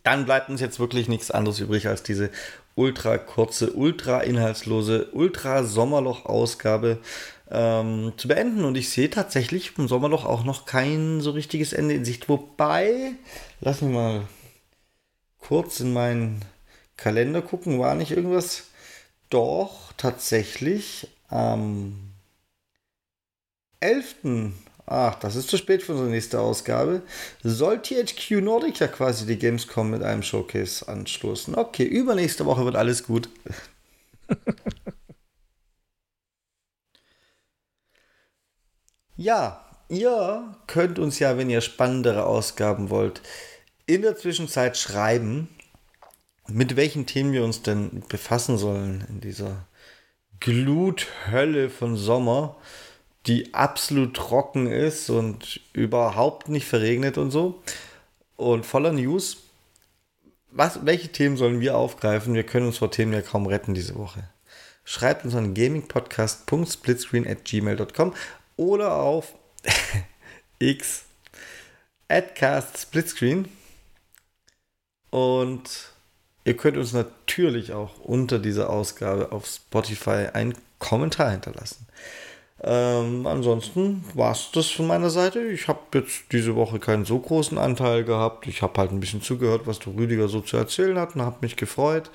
Dann bleibt uns jetzt wirklich nichts anderes übrig als diese ultra kurze, ultra inhaltslose, ultra Sommerloch-Ausgabe ähm, zu beenden. Und ich sehe tatsächlich im Sommerloch auch noch kein so richtiges Ende in Sicht. Wobei, lass mich mal kurz in meinen Kalender gucken, war nicht irgendwas? Doch, tatsächlich am 11. Ach, das ist zu spät für unsere nächste Ausgabe. Soll THQ Nordic ja quasi die Gamescom mit einem Showcase anstoßen. Okay, übernächste Woche wird alles gut. *laughs* ja, ihr könnt uns ja, wenn ihr spannendere Ausgaben wollt, in der Zwischenzeit schreiben, mit welchen Themen wir uns denn befassen sollen in dieser Gluthölle von Sommer, die absolut trocken ist und überhaupt nicht verregnet und so. Und voller News. Was, welche Themen sollen wir aufgreifen? Wir können uns vor Themen ja kaum retten diese Woche. schreibt uns an gamingpodcast.splitscreen at gmail.com oder auf *laughs* x adcast splitscreen und ihr könnt uns natürlich auch unter dieser Ausgabe auf Spotify einen Kommentar hinterlassen. Ähm, ansonsten war es das von meiner Seite. Ich habe jetzt diese Woche keinen so großen Anteil gehabt. Ich habe halt ein bisschen zugehört, was der Rüdiger so zu erzählen hat und habe mich gefreut.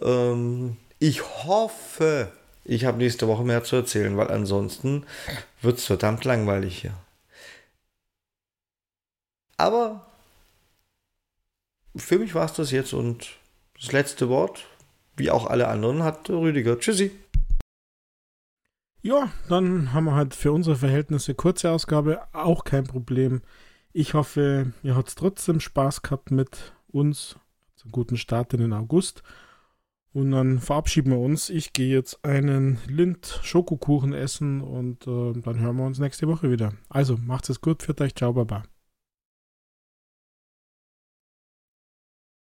Ähm, ich hoffe, ich habe nächste Woche mehr zu erzählen, weil ansonsten wird es verdammt langweilig hier. Aber für mich war es das jetzt und das letzte Wort, wie auch alle anderen, hat Rüdiger. Tschüssi. Ja, dann haben wir halt für unsere Verhältnisse kurze Ausgabe, auch kein Problem. Ich hoffe, ihr habt trotzdem Spaß gehabt mit uns. Zum guten Start in den August. Und dann verabschieden wir uns. Ich gehe jetzt einen Lind-Schokokuchen essen und äh, dann hören wir uns nächste Woche wieder. Also, macht's es gut, für euch, ciao, baba.